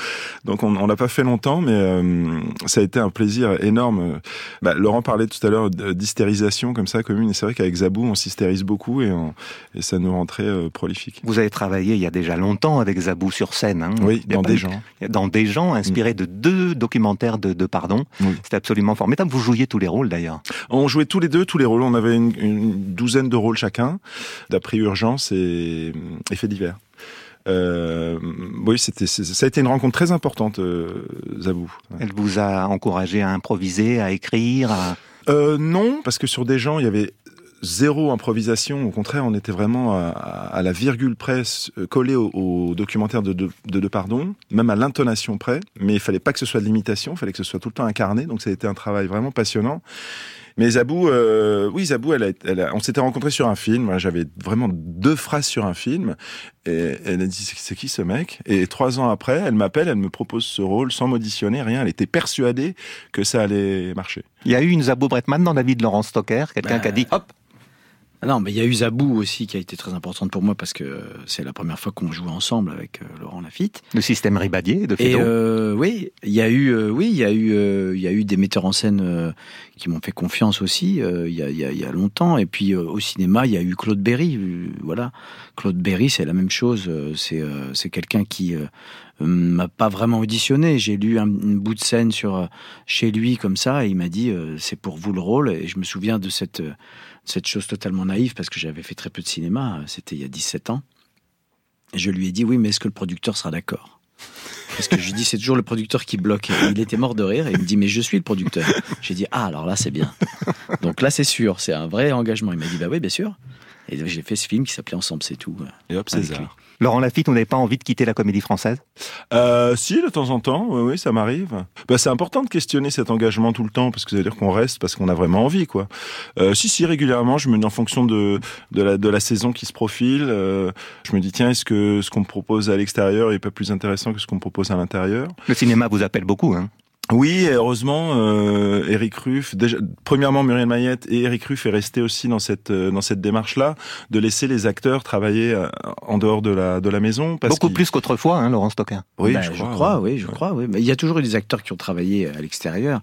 Donc on, on l'a pas fait longtemps, mais euh, ça a été un plaisir énorme. Bah, Laurent parlait tout à l'heure d'hystérisation comme ça commune. Et c'est vrai qu'avec Zabou, on s'hystérise beaucoup et, on- et ça nous rend très euh, prolifique. Vous avez travaillé il y a déjà longtemps avec Zabou sur scène. Hein Oui, dans des gens. Dans des gens, inspirés de deux documentaires de, de Pardon. Oui. C'était absolument formidable. Vous jouiez tous les rôles d'ailleurs. On jouait tous les deux tous les rôles. On avait une, une douzaine de rôles chacun, d'après urgence et, et fait divers. Euh, oui, c'était, ça a été une rencontre très importante, euh, Zabou. Elle vous a encouragé à improviser, à écrire, à... Euh, non, parce que sur des gens, il y avait zéro improvisation. Au contraire, on était vraiment à, à la virgule près, euh, collé au, au documentaire de De, de Depardon, même à l'intonation près. Mais il fallait pas que ce soit de l'imitation, il fallait que ce soit tout le temps incarné. Donc ça a été un travail vraiment passionnant. Mais Zabou, euh, oui, Zabou, elle a, elle a- on s'était rencontrés sur un film. J'avais vraiment deux phrases sur un film. Et elle a dit, c'est qui ce mec? Et trois ans après, elle m'appelle, elle me propose ce rôle sans m'auditionner, rien. Elle était persuadée que ça allait marcher. Il y a eu une Zabou Bretman dans la vie de Laurent Stocker, quelqu'un Bah, qui a dit hop, Non, mais il y a eu Zabou aussi qui a été très importante pour moi parce que c'est la première fois qu'on jouait ensemble avec euh, Laurent Lafitte. le système Ribadier de Et Fédot. euh, oui, il y a eu, euh, oui, il y a eu, euh, il y a eu des metteurs en scène qui m'ont fait confiance aussi. Il y, a, il y a- il y a longtemps. Et puis au cinéma, il y a eu Claude Berry. voilà, Claude Berry, c'est la même chose. C'est, c'est quelqu'un qui m'a pas vraiment auditionné. J'ai lu un, un bout de scène sur chez lui comme ça, et il m'a dit c'est pour vous le rôle. Et je me souviens de cette cette chose totalement naïve parce que j'avais fait très peu de cinéma. C'était il y a 17 ans. Et je lui ai dit oui, mais est-ce que le producteur sera d'accord? Parce que je lui dis c'est toujours le producteur qui bloque. Il était mort de rire et il me dit mais je suis le producteur. J'ai dit ah alors là c'est bien. Donc là c'est sûr, c'est un vrai engagement. Il m'a dit bah oui bien sûr. Et donc, j'ai fait ce film qui s'appelait Ensemble c'est tout. Et hop, César. Laurent Lafitte, vous n'avez pas envie de quitter la comédie française? Euh, si, de temps en temps, oui, oui ça m'arrive. Bah, c'est important de questionner cet engagement tout le temps, parce que ça veut dire qu'on reste parce qu'on a vraiment envie, quoi. Euh, si, si, régulièrement, je me dis en fonction de, de, la, de la saison qui se profile, euh, je me dis, tiens, est-ce que ce qu'on me propose à l'extérieur est pas plus intéressant que ce qu'on me propose à l'intérieur? Le cinéma vous appelle beaucoup, hein Oui, et heureusement, euh, Eric Ruff, déjà, premièrement Muriel Mayette et Eric Ruff est resté aussi dans cette euh, dans cette démarche-là de laisser les acteurs travailler euh, en dehors de la de la maison. Parce Beaucoup plus qu'autrefois, hein, Laurent Stocker. Oui, Ben, je je crois. oui, je crois, oui. Mais il y a toujours eu des acteurs qui ont travaillé à l'extérieur.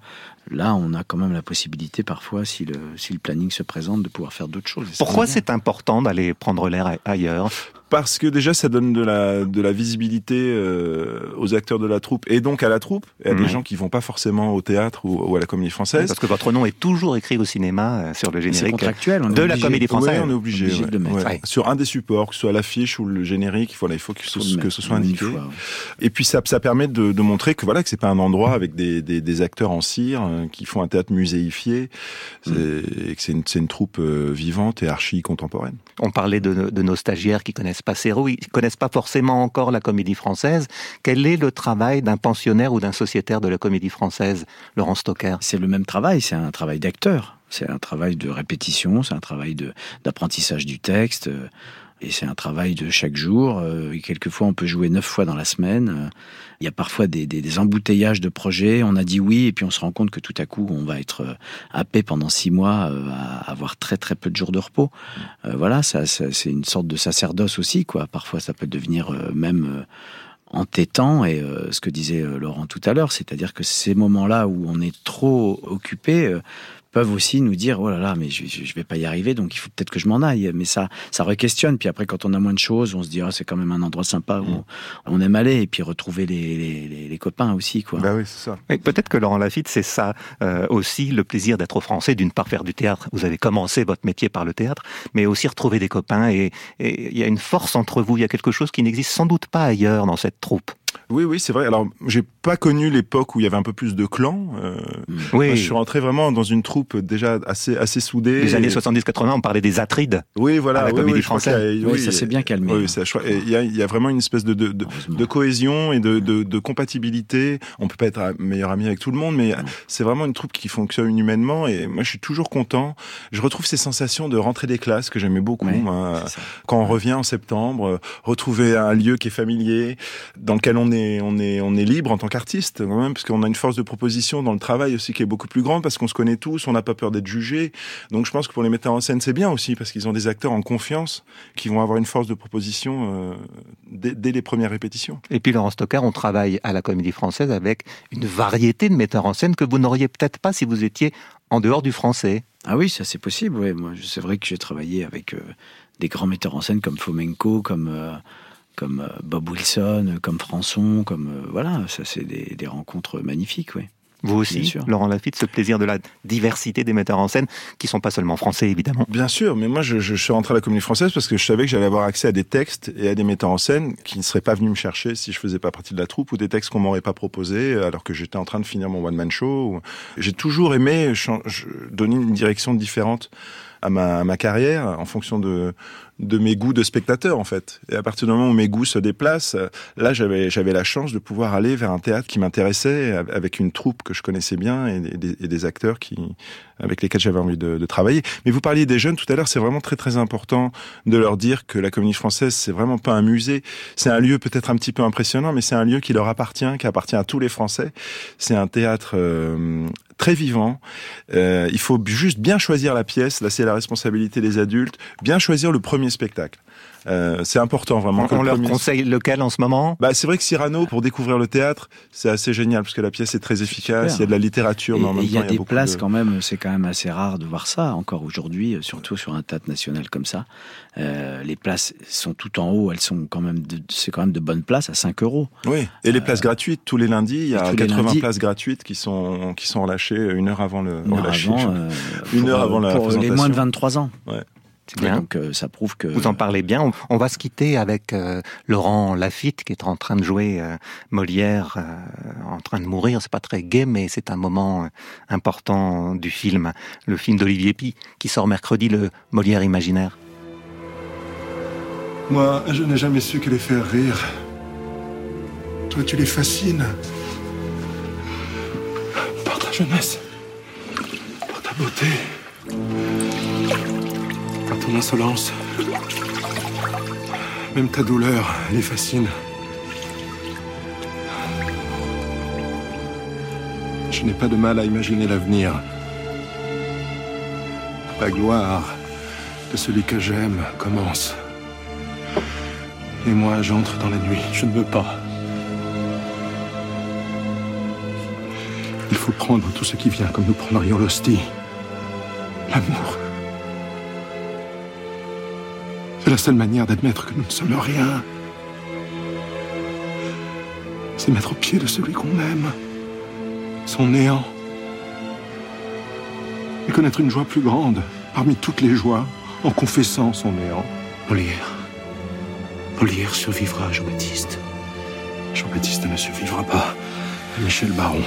Là, on a quand même la possibilité parfois, si le, si le planning se présente, de pouvoir faire d'autres choses. Pourquoi c'est important d'aller prendre l'air a- ailleurs? Parce que déjà, ça donne de la, de la visibilité euh, aux acteurs de la troupe et donc à la troupe, et à des gens qui vont pas forcément au théâtre ou, ou à la comédie française. Parce que votre nom est toujours écrit au cinéma euh, sur le générique contractuel, on est de la comédie française. Oui, on est obligé, Obligé ouais, de le mettre. ouais. Ouais. Sur un des supports, que ce soit l'affiche ou le générique, voilà, il faut que ce, que mettre ce soit indiqué. fois, ouais. Et puis ça, ça permet de, de montrer que voilà que c'est pas un endroit avec des, des, des acteurs en cire qui font un théâtre muséifié, C'est- Mm. et que c'est une, troupe euh, vivante et archi contemporaine. On parlait de, de nos stagiaires qui connaissent pas Serrault, ils connaissent pas forcément encore la comédie française. Quel est le travail d'un pensionnaire ou d'un sociétaire de la comédie française, Laurent Stocker? C'est le même travail, c'est un travail d'acteur. C'est un travail de répétition, c'est un travail d'apprentissage du texte. euh, Et c'est un travail de chaque jour. euh, et quelquefois, on peut jouer neuf fois dans la semaine. Euh, Il y a parfois des, des- des emboutteillages de projets. On a dit oui, et puis on se rend compte que tout à coup, on va être euh, happé pendant six mois euh, à avoir très très peu de jours de repos. Euh, voilà, ça, ça- c'est une sorte de sacerdoce aussi, quoi. Parfois, ça peut devenir euh, même euh, entêtant. Et euh, ce que disait euh, Laurent tout à l'heure, c'est-à-dire que ces moments-là où on est trop occupé euh, peuvent aussi nous dire oh là là mais je, je vais pas y arriver donc il faut peut-être que je m'en aille mais ça ça re-questionne puis après quand on a moins de choses on se dit ah c'est quand même un endroit sympa où on, on aime aller et puis retrouver les, les, les- les copains aussi quoi Bah oui, c'est ça. Et peut-être que Laurent Lafitte, c'est ça euh, aussi, le plaisir d'être français, d'une part faire du théâtre. Vous avez commencé votre métier par le théâtre, mais aussi retrouver des copains. Et il y a une force entre vous, il y a quelque chose qui n'existe sans doute pas ailleurs dans cette troupe. Oui, oui, c'est vrai. Alors, j'ai pas connu l'époque où il y avait un peu plus de clans. euh, Oui. moi, je suis rentré vraiment dans une troupe déjà assez assez soudée. Les années Et- 70-80, on parlait des Atrides. Oui, voilà. à la oui, comédie oui, française. a- Oui, ça s'est bien calmé, Oui, hein. ça, je crois- et il y, a, il y a vraiment une espèce de, de, de, de cohésion et de, de, de compatibilité. On peut pas être un meilleur ami avec tout le monde, mais c'est vraiment une troupe qui fonctionne humainement. Et moi, je suis toujours content. Je retrouve ces sensations de rentrée des classes que j'aimais beaucoup. Oui, moi. ça. quand on revient en septembre, euh, retrouver un lieu qui est familier, dans lequel on est, on est, on est libre en tant qu'artiste, quand même, parce qu'on a une force de proposition dans le travail aussi qui est beaucoup plus grande, parce qu'on se connaît tous, on n'a pas peur d'être jugé. Donc je pense que pour les metteurs en scène, c'est bien aussi, parce qu'ils ont des acteurs en confiance qui vont avoir une force de proposition euh, dès, dès les premières répétitions. Et puis Laurent Stocker, on travaille à la comédie française avec une variété de metteurs en scène que vous n'auriez peut-être pas si vous étiez en dehors du français. Ah oui, ça c'est possible. Ouais. Moi, je- c'est vrai que j'ai travaillé avec euh, des grands metteurs en scène comme Fomenko, comme euh, comme euh, Bob Wilson, comme Françon, comme euh, voilà, ça c'est des, des rencontres magnifiques. Oui. Vous aussi. Laurent Lafitte, ce plaisir de la diversité des metteurs en scène, qui sont pas seulement français, évidemment. Bien sûr, mais moi je, je suis rentré à la Comédie Française parce que je savais que j'allais avoir accès à des textes et à des metteurs en scène qui ne seraient pas venus me chercher si je faisais pas partie de la troupe ou des textes qu'on m'aurait pas proposés alors que j'étais en train de finir mon one man show. J'ai toujours aimé donner une direction différente à ma, à ma carrière en fonction de de mes goûts de spectateur en fait. Et à partir du moment où mes goûts se déplacent, là j'avais j'avais la chance de pouvoir aller vers un théâtre qui m'intéressait av- avec une troupe que je connaissais bien et des, et des acteurs qui avec lesquels j'avais envie de, de travailler. Mais vous parliez des jeunes tout à l'heure, c'est vraiment très très important de leur dire que la Comédie Française c'est vraiment pas un musée, c'est un lieu peut-être un petit peu impressionnant, mais c'est un lieu qui leur appartient, qui appartient à tous les Français. C'est un théâtre euh, très vivant. Euh, il faut juste bien choisir la pièce. Là, c'est la responsabilité des adultes. Bien choisir le premier spectacle. Euh, c'est important vraiment. On le leur premier- conseille lequel en ce moment? Bah, c'est vrai que Cyrano, pour découvrir le théâtre, c'est assez génial parce que la pièce est très efficace. Super. Il y a de la littérature, mais en même il y a des places de- quand même, c'est quand même assez rare de voir ça encore aujourd'hui, euh, surtout sur un théâtre national comme ça. Euh, les places sont tout en haut, elles sont quand même, c'est quand même de bonnes places à 5 euros. Oui, et les places gratuites tous les lundis, il y a tous les 80 lundis. places gratuites qui sont qui sont relâchées une heure avant le Une heure avant, une pour, heure avant la pour les moins de 23 ans. Ouais. C'est bien. Donc euh, ça prouve que Vous en parlez bien. On, on va se quitter avec euh, Laurent Lafitte qui est en train de jouer euh, Molière, euh, en train de mourir. C'est pas très gai, mais c'est un moment important du film, le film d'Olivier Pi, qui sort mercredi, le Molière imaginaire. Moi, je n'ai jamais su que les faire rire. Toi, tu les fascines. Par ta jeunesse. Par ta beauté. Par ton insolence. Même ta douleur les fascine. Je n'ai pas de mal à imaginer l'avenir. La gloire de celui que j'aime commence. Et moi, j'entre dans la nuit. Je ne veux pas. Il faut prendre tout ce qui vient comme nous prendrions l'hostie. L'amour. C'est la seule manière d'admettre que nous ne sommes rien. C'est mettre au pied de celui qu'on aime. Son néant. Et connaître une joie plus grande, parmi toutes les joies, en confessant son néant. Molière. Molière survivra à Jean-Baptiste. Jean-Baptiste ne survivra pas à Michel Baron.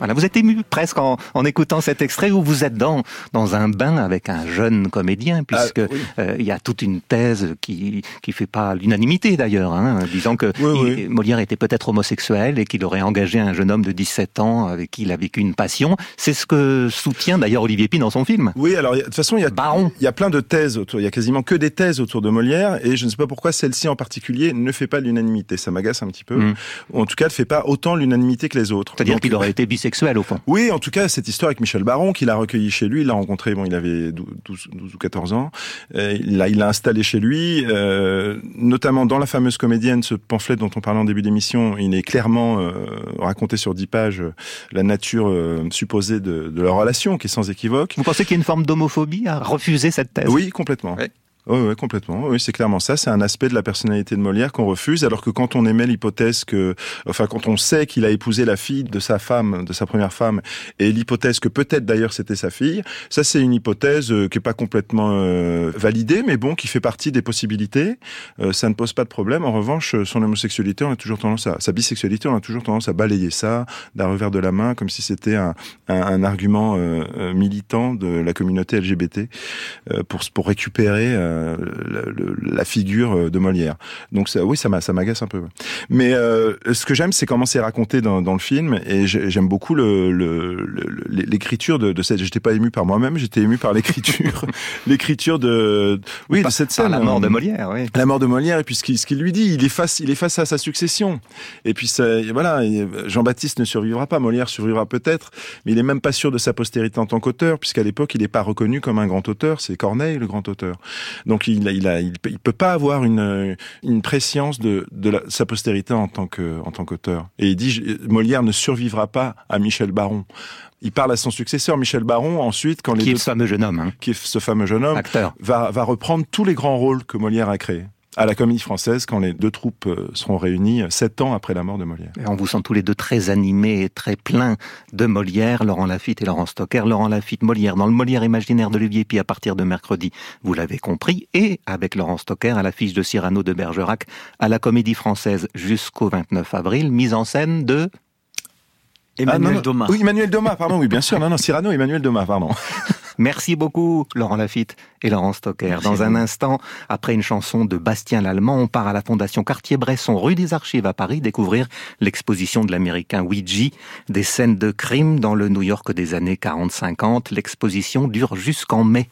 Voilà, vous êtes ému presque en, en écoutant cet extrait où vous êtes dans, dans un bain avec un jeune comédien, puisque Ah, oui. euh, il y a toute une thèse qui qui fait pas l'unanimité d'ailleurs, hein, disant que Oui, il- Molière était peut-être homosexuel et qu'il aurait engagé un jeune homme de 17 ans avec qui il a vécu une passion. C'est ce que soutient d'ailleurs Olivier Pi dans son film. Oui, alors de toute façon, il y a, Baron. il y a plein de thèses autour. Il y a quasiment que des thèses autour de Molière, et je ne sais pas pourquoi celle-ci en particulier ne fait pas l'unanimité. Ça m'agace un petit peu. Mm. En tout cas, elle fait pas autant l'unanimité que les autres. C'est-à-dire qu'il aurait été bisexuel au fond. Oui, en tout cas, cette histoire avec Michel Baron, qu'il a recueilli chez lui, il l'a rencontré, bon, il avait 12, 12 12 ou 14 ans, Euh, il l'a il l'a installé chez lui, euh, notamment dans la fameuse comédienne, ce pamphlet dont on parlait en début d'émission, il est clairement euh, raconté sur 10 pages euh, la nature euh, supposée de, de leur relation, qui est sans équivoque. Vous pensez qu'il y a une forme d'homophobie à refuser cette thèse? Oui, complètement. Ouais. Oui, oui, complètement. Oui, c'est clairement ça. C'est un aspect de la personnalité de Molière qu'on refuse, alors que quand on émet l'hypothèse que, enfin, quand on sait qu'il a épousé la fille de sa femme, de sa première femme, et l'hypothèse que peut-être d'ailleurs c'était sa fille, ça c'est une hypothèse euh, qui est pas complètement euh, validée, mais bon, qui fait partie des possibilités. Euh, ça ne pose pas de problème. En revanche, son homosexualité, on a toujours tendance à, sa bisexualité, on a toujours tendance à balayer ça d'un revers de la main, comme si c'était un, un, un argument militant de la communauté LGBT pour pour récupérer euh, la, figure euh, de Molière. Donc ça, oui, ça m'a ça m'agace un peu. ouais. Mais euh, ce que j'aime, c'est comment c'est raconté dans, dans le film, et j'ai- j'aime beaucoup le le- le- l'écriture de, de cette. J'étais pas ému par moi-même, j'étais ému par l'écriture, l'écriture de oui de cette Par scène. la mort de Molière, oui. la mort de Molière et puis ce qu'il lui dit, il est face, il est face à sa succession. Et puis ça, voilà, Jean-Baptiste ne survivra pas, Molière survivra peut-être, mais il est même pas sûr de sa postérité en tant qu'auteur, puisqu'à l'époque il n'est pas reconnu comme un grand auteur, c'est Corneille le grand auteur. Donc il a, il a, il, peut- il peut pas avoir une une préscience de de la- sa postérité en tant que en tant qu'auteur. Et il dit Molière ne survivra pas à Michel Baron. Il parle à son successeur Michel Baron ensuite quand les Qui est deux- ce fameux jeune homme, hein, qui est ce fameux jeune homme acteur. va, va reprendre tous les grands rôles que Molière a créés. À la Comédie Française quand les deux troupes euh, seront réunies euh, sept ans après la mort de Molière. Et on vous sent tous les deux très animés et très pleins de Molière, Laurent Lafitte et Laurent Stocker. Laurent Lafitte, Molière, dans le Molière imaginaire d'Olivier Pi à partir de mercredi, vous l'avez compris, et avec Laurent Stocker à l'affiche de Cyrano de Bergerac à la Comédie Française jusqu'au 29 avril, mise en scène de... Emmanuel Ah, non. Doma. Oui, Emmanuel Doma, pardon, oui, bien sûr. Non, non, Cyrano, Emmanuel Doma, pardon. Merci beaucoup, Laurent Lafitte et Laurent Stocker. Dans un instant, après une chanson de Bastien Lallemand, on part à la Fondation Cartier-Bresson, rue des Archives à Paris, découvrir l'exposition de l'américain Ouija, des scènes de crime dans le New York des années 40-50. L'exposition dure jusqu'en mai.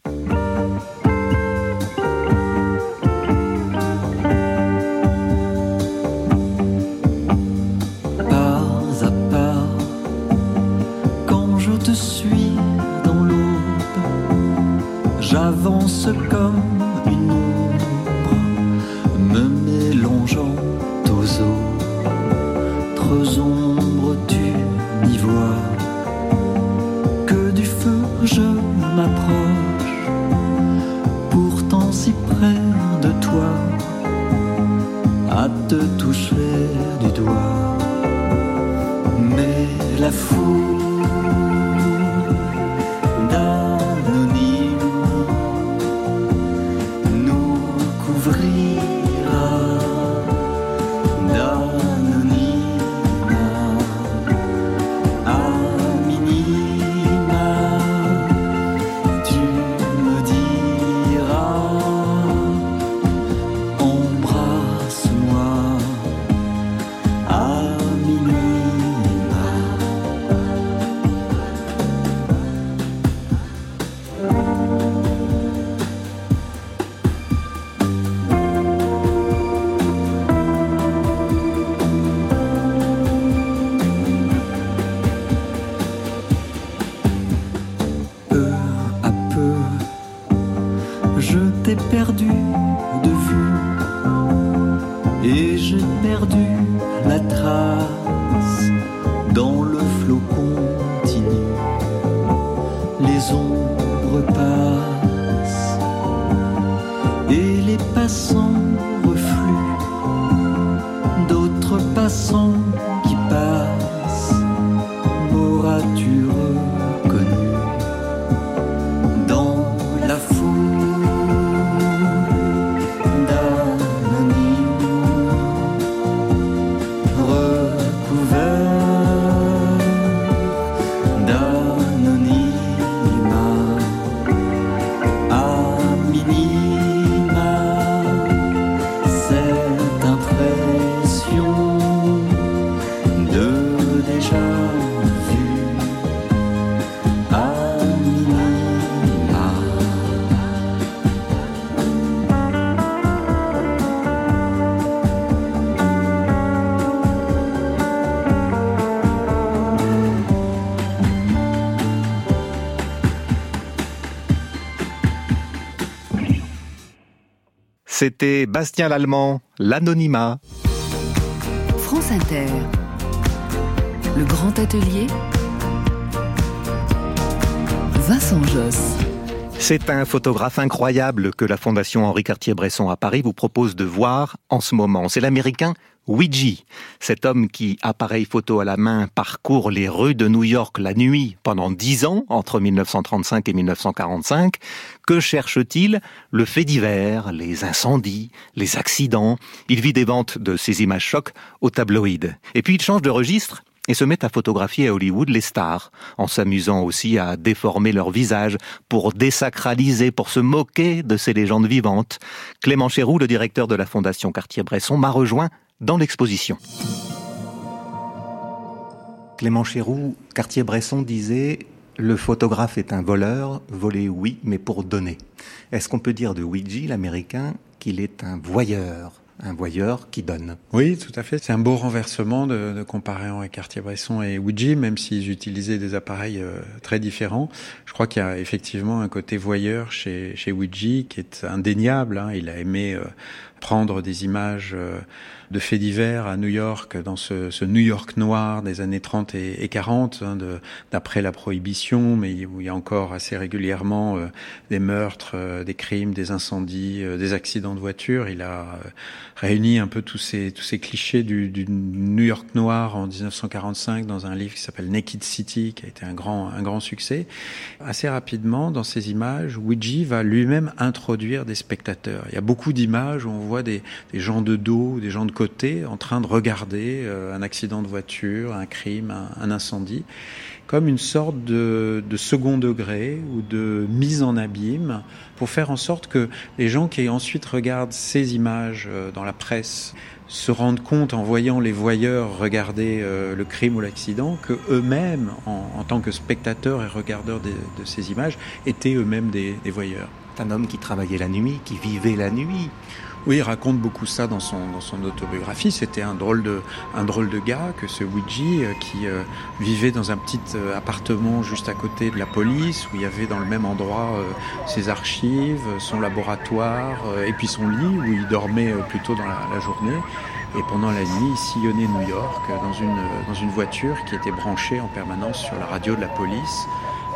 Les ombres passent et les passants refluent. D'autres passants C'était Bastien Lallemand, l'anonymat. France Inter. Le grand atelier. Vincent Josse. C'est un photographe incroyable que la Fondation Henri Cartier-Bresson à Paris vous propose de voir en ce moment. C'est l'américain Ouija, cet homme qui, appareil photo à la main, parcourt les rues de New York la nuit pendant dix ans, entre 1935 et 1945. Que cherche-t-il? Le fait divers, les incendies, les accidents. Il vit des ventes de ces images chocs au tabloïd. Et puis il change de registre et se met à photographier à Hollywood les stars, en s'amusant aussi à déformer leur visage pour désacraliser, pour se moquer de ces légendes vivantes. Clément Chéroux, le directeur de la Fondation Cartier-Bresson, m'a rejoint dans l'exposition. Clément Chéroux, Cartier-Bresson disait le photographe est un voleur, voler oui, mais pour donner. Est-ce qu'on peut dire de Ouija, l'américain, qu'il est un voyeur un voyeur qui donne? Oui, tout à fait. C'est un beau renversement de, de comparer Henri Cartier-Bresson et Ouija, même s'ils utilisaient des appareils euh, très différents. Je crois qu'il y a effectivement un côté voyeur chez, chez Ouija qui est indéniable. Hein. Il a aimé euh, prendre des images euh, de faits divers à New York, dans ce, New York noir des années 30 et, et 40, hein, d'après la prohibition, mais où il y a encore assez régulièrement euh, des meurtres, euh, des crimes, des incendies, des accidents de voiture. Il a réuni un peu tous ces, tous ces clichés du, du New York noir en 1945 dans un livre qui s'appelle Naked City, qui a été un grand, un grand succès. Assez rapidement, dans ces images, Ouija va lui-même introduire des spectateurs. Il y a beaucoup d'images où on voit des, gens de dos, des gens de côté, en train de regarder euh, un accident de voiture, un crime, un, incendie, comme une sorte de, second degré ou de mise en abîme pour faire en sorte que les gens qui ensuite regardent ces images euh, dans la presse se rendent compte en voyant les voyeurs regarder euh, le crime ou l'accident que eux-mêmes, en, tant que spectateurs et regardeurs de, ces images, étaient eux-mêmes des, des voyeurs. Un homme qui travaillait la nuit, qui vivait la nuit. Oui, il raconte beaucoup ça dans son, dans son autobiographie. C'était un drôle de, un drôle de gars que ce Ouija euh, qui euh, vivait dans un petit euh, appartement juste à côté de la police où il y avait dans le même endroit ses archives, son laboratoire et puis son lit où il dormait plutôt dans la, la journée. Et pendant la nuit, il sillonnait New York dans une, dans une voiture qui était branchée en permanence sur la radio de la police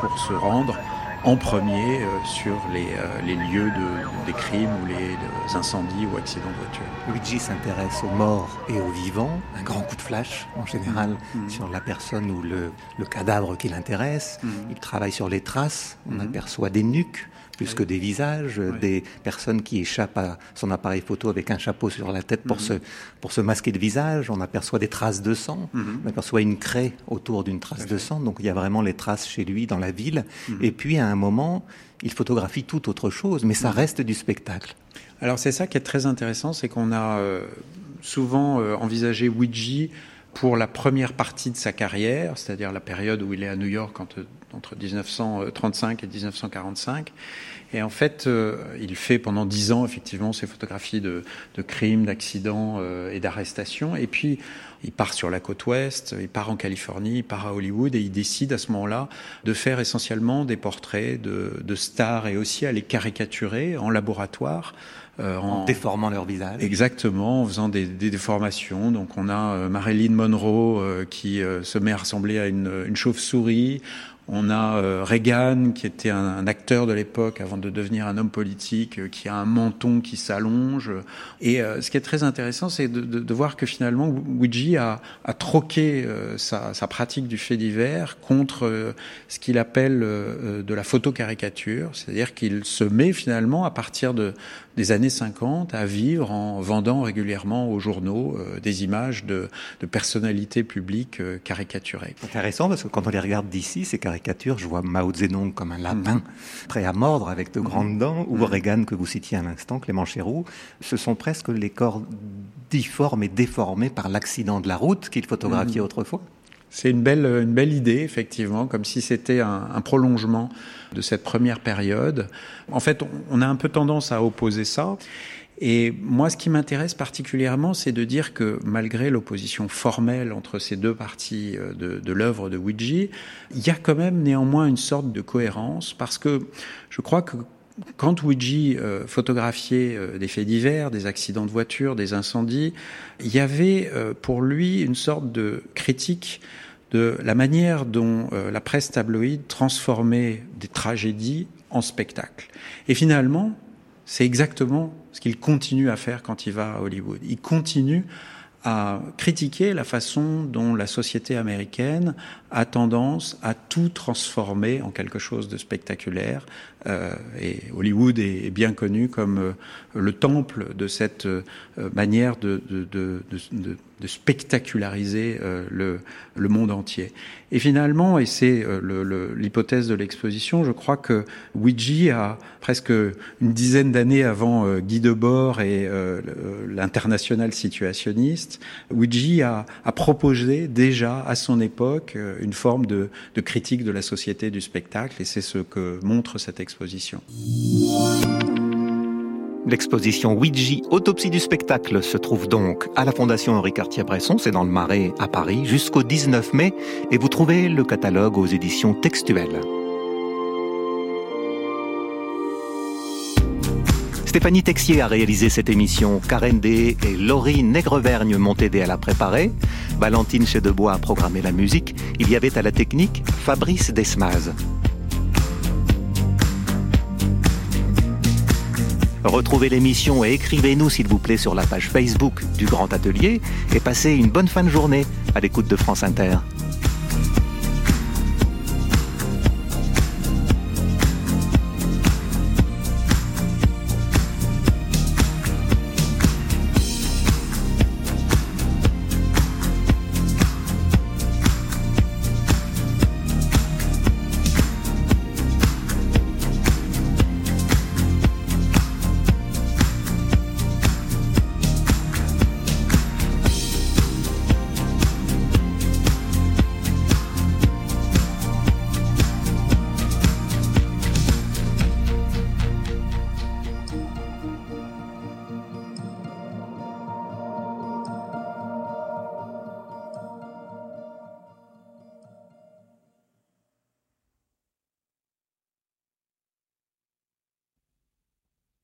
pour se rendre en premier euh, sur les, euh, les lieux de, des crimes ou les, incendies ou accidents de voiture. Luigi s'intéresse aux morts et aux vivants, un grand coup de flash en général sur la personne ou le, le cadavre qui l'intéresse. Il travaille sur les traces, on aperçoit des nuques plus que des visages, des personnes qui échappent à son appareil photo avec un chapeau sur la tête pour, Mhm. se, pour se masquer de visage. On aperçoit des traces de sang, Mhm. on aperçoit une craie autour d'une trace de sang. Donc il y a vraiment les traces chez lui dans la ville. Mhm. Et puis à un moment, il photographie tout autre chose, mais ça reste du spectacle. Alors c'est ça qui est très intéressant, c'est qu'on a euh, souvent euh, envisagé Ouija pour la première partie de sa carrière, c'est-à-dire la période où il est à New York entre, entre 1935 et 1945. Et en fait, euh, il fait pendant dix ans effectivement ces photographies de, de crimes, d'accidents euh, et d'arrestations. Et puis, il part sur la côte ouest, il part en Californie, il part à Hollywood et il décide à ce moment-là de faire essentiellement des portraits de, de stars et aussi à les caricaturer en laboratoire. euh, En déformant leur visage. Exactement, en faisant des, des déformations. Donc on a euh, Marilyn Monroe euh, qui euh, se met à ressembler à une, une chauve-souris. On a euh, Reagan qui était un, acteur de l'époque avant de devenir un homme politique, euh, qui a un menton qui s'allonge. Et euh, ce qui est très intéressant, c'est de, voir que finalement Ouija a, troqué sa, pratique du fait divers contre ce qu'il appelle de la photo-caricature, c'est-à-dire qu'il se met finalement à partir de, des années 50 à vivre en vendant régulièrement aux journaux des images de, de personnalités publiques caricaturées. Intéressant parce que quand on les regarde d'ici, ces je vois Mao Zedong comme un lapin prêt à mordre avec de grandes dents, ou Reagan que vous citiez à l'instant, Clément Chéroux. Ce sont presque les corps difformes et déformés par l'accident de la route qu'il photographiait Mhm. autrefois. C'est une belle, une belle idée, effectivement, comme si c'était un, un prolongement de cette première période. En fait, on, on a un peu tendance à opposer ça. Et moi, ce qui m'intéresse particulièrement, c'est de dire que malgré l'opposition formelle entre ces deux parties euh, de, l'œuvre de Ouija, il y a quand même néanmoins une sorte de cohérence, parce que je crois que quand Ouija euh, photographiait euh, des faits divers, des accidents de voiture, des incendies, il y avait pour lui une sorte de critique de la manière dont la presse tabloïde transformait des tragédies en spectacle. Et finalement, c'est exactement ce qu'il continue à faire quand il va à Hollywood. Il continue à critiquer la façon dont la société américaine a tendance à tout transformer en quelque chose de spectaculaire. Euh, et Hollywood est, bien connu comme euh, le temple de cette euh, manière de, de, de, de, de spectaculariser le, le monde entier. Et finalement, et c'est euh, le- le- l'hypothèse de l'exposition, je crois que Ouija a presque une dizaine d'années avant Guy Debord et le- l'international situationniste, Ouija a, a proposé déjà à son époque une forme de, de critique de la société du spectacle, et c'est ce que montre cette exposition. L'exposition Ouija, Autopsie du spectacle, se trouve donc à la Fondation Henri Cartier-Bresson, c'est dans le Marais à Paris, jusqu'au 19 mai, et vous trouvez le catalogue aux éditions textuelles. Stéphanie Texier a réalisé cette émission. Karen D et Laurie Nègrevergne m'ont aidé à la préparer. Valentine Chedebois a programmé la musique. Il y avait à la technique Fabrice Desmaz. Retrouvez l'émission et écrivez-nous s'il vous plaît sur la page Facebook du Grand Atelier et passez une bonne fin de journée à l'écoute de France Inter.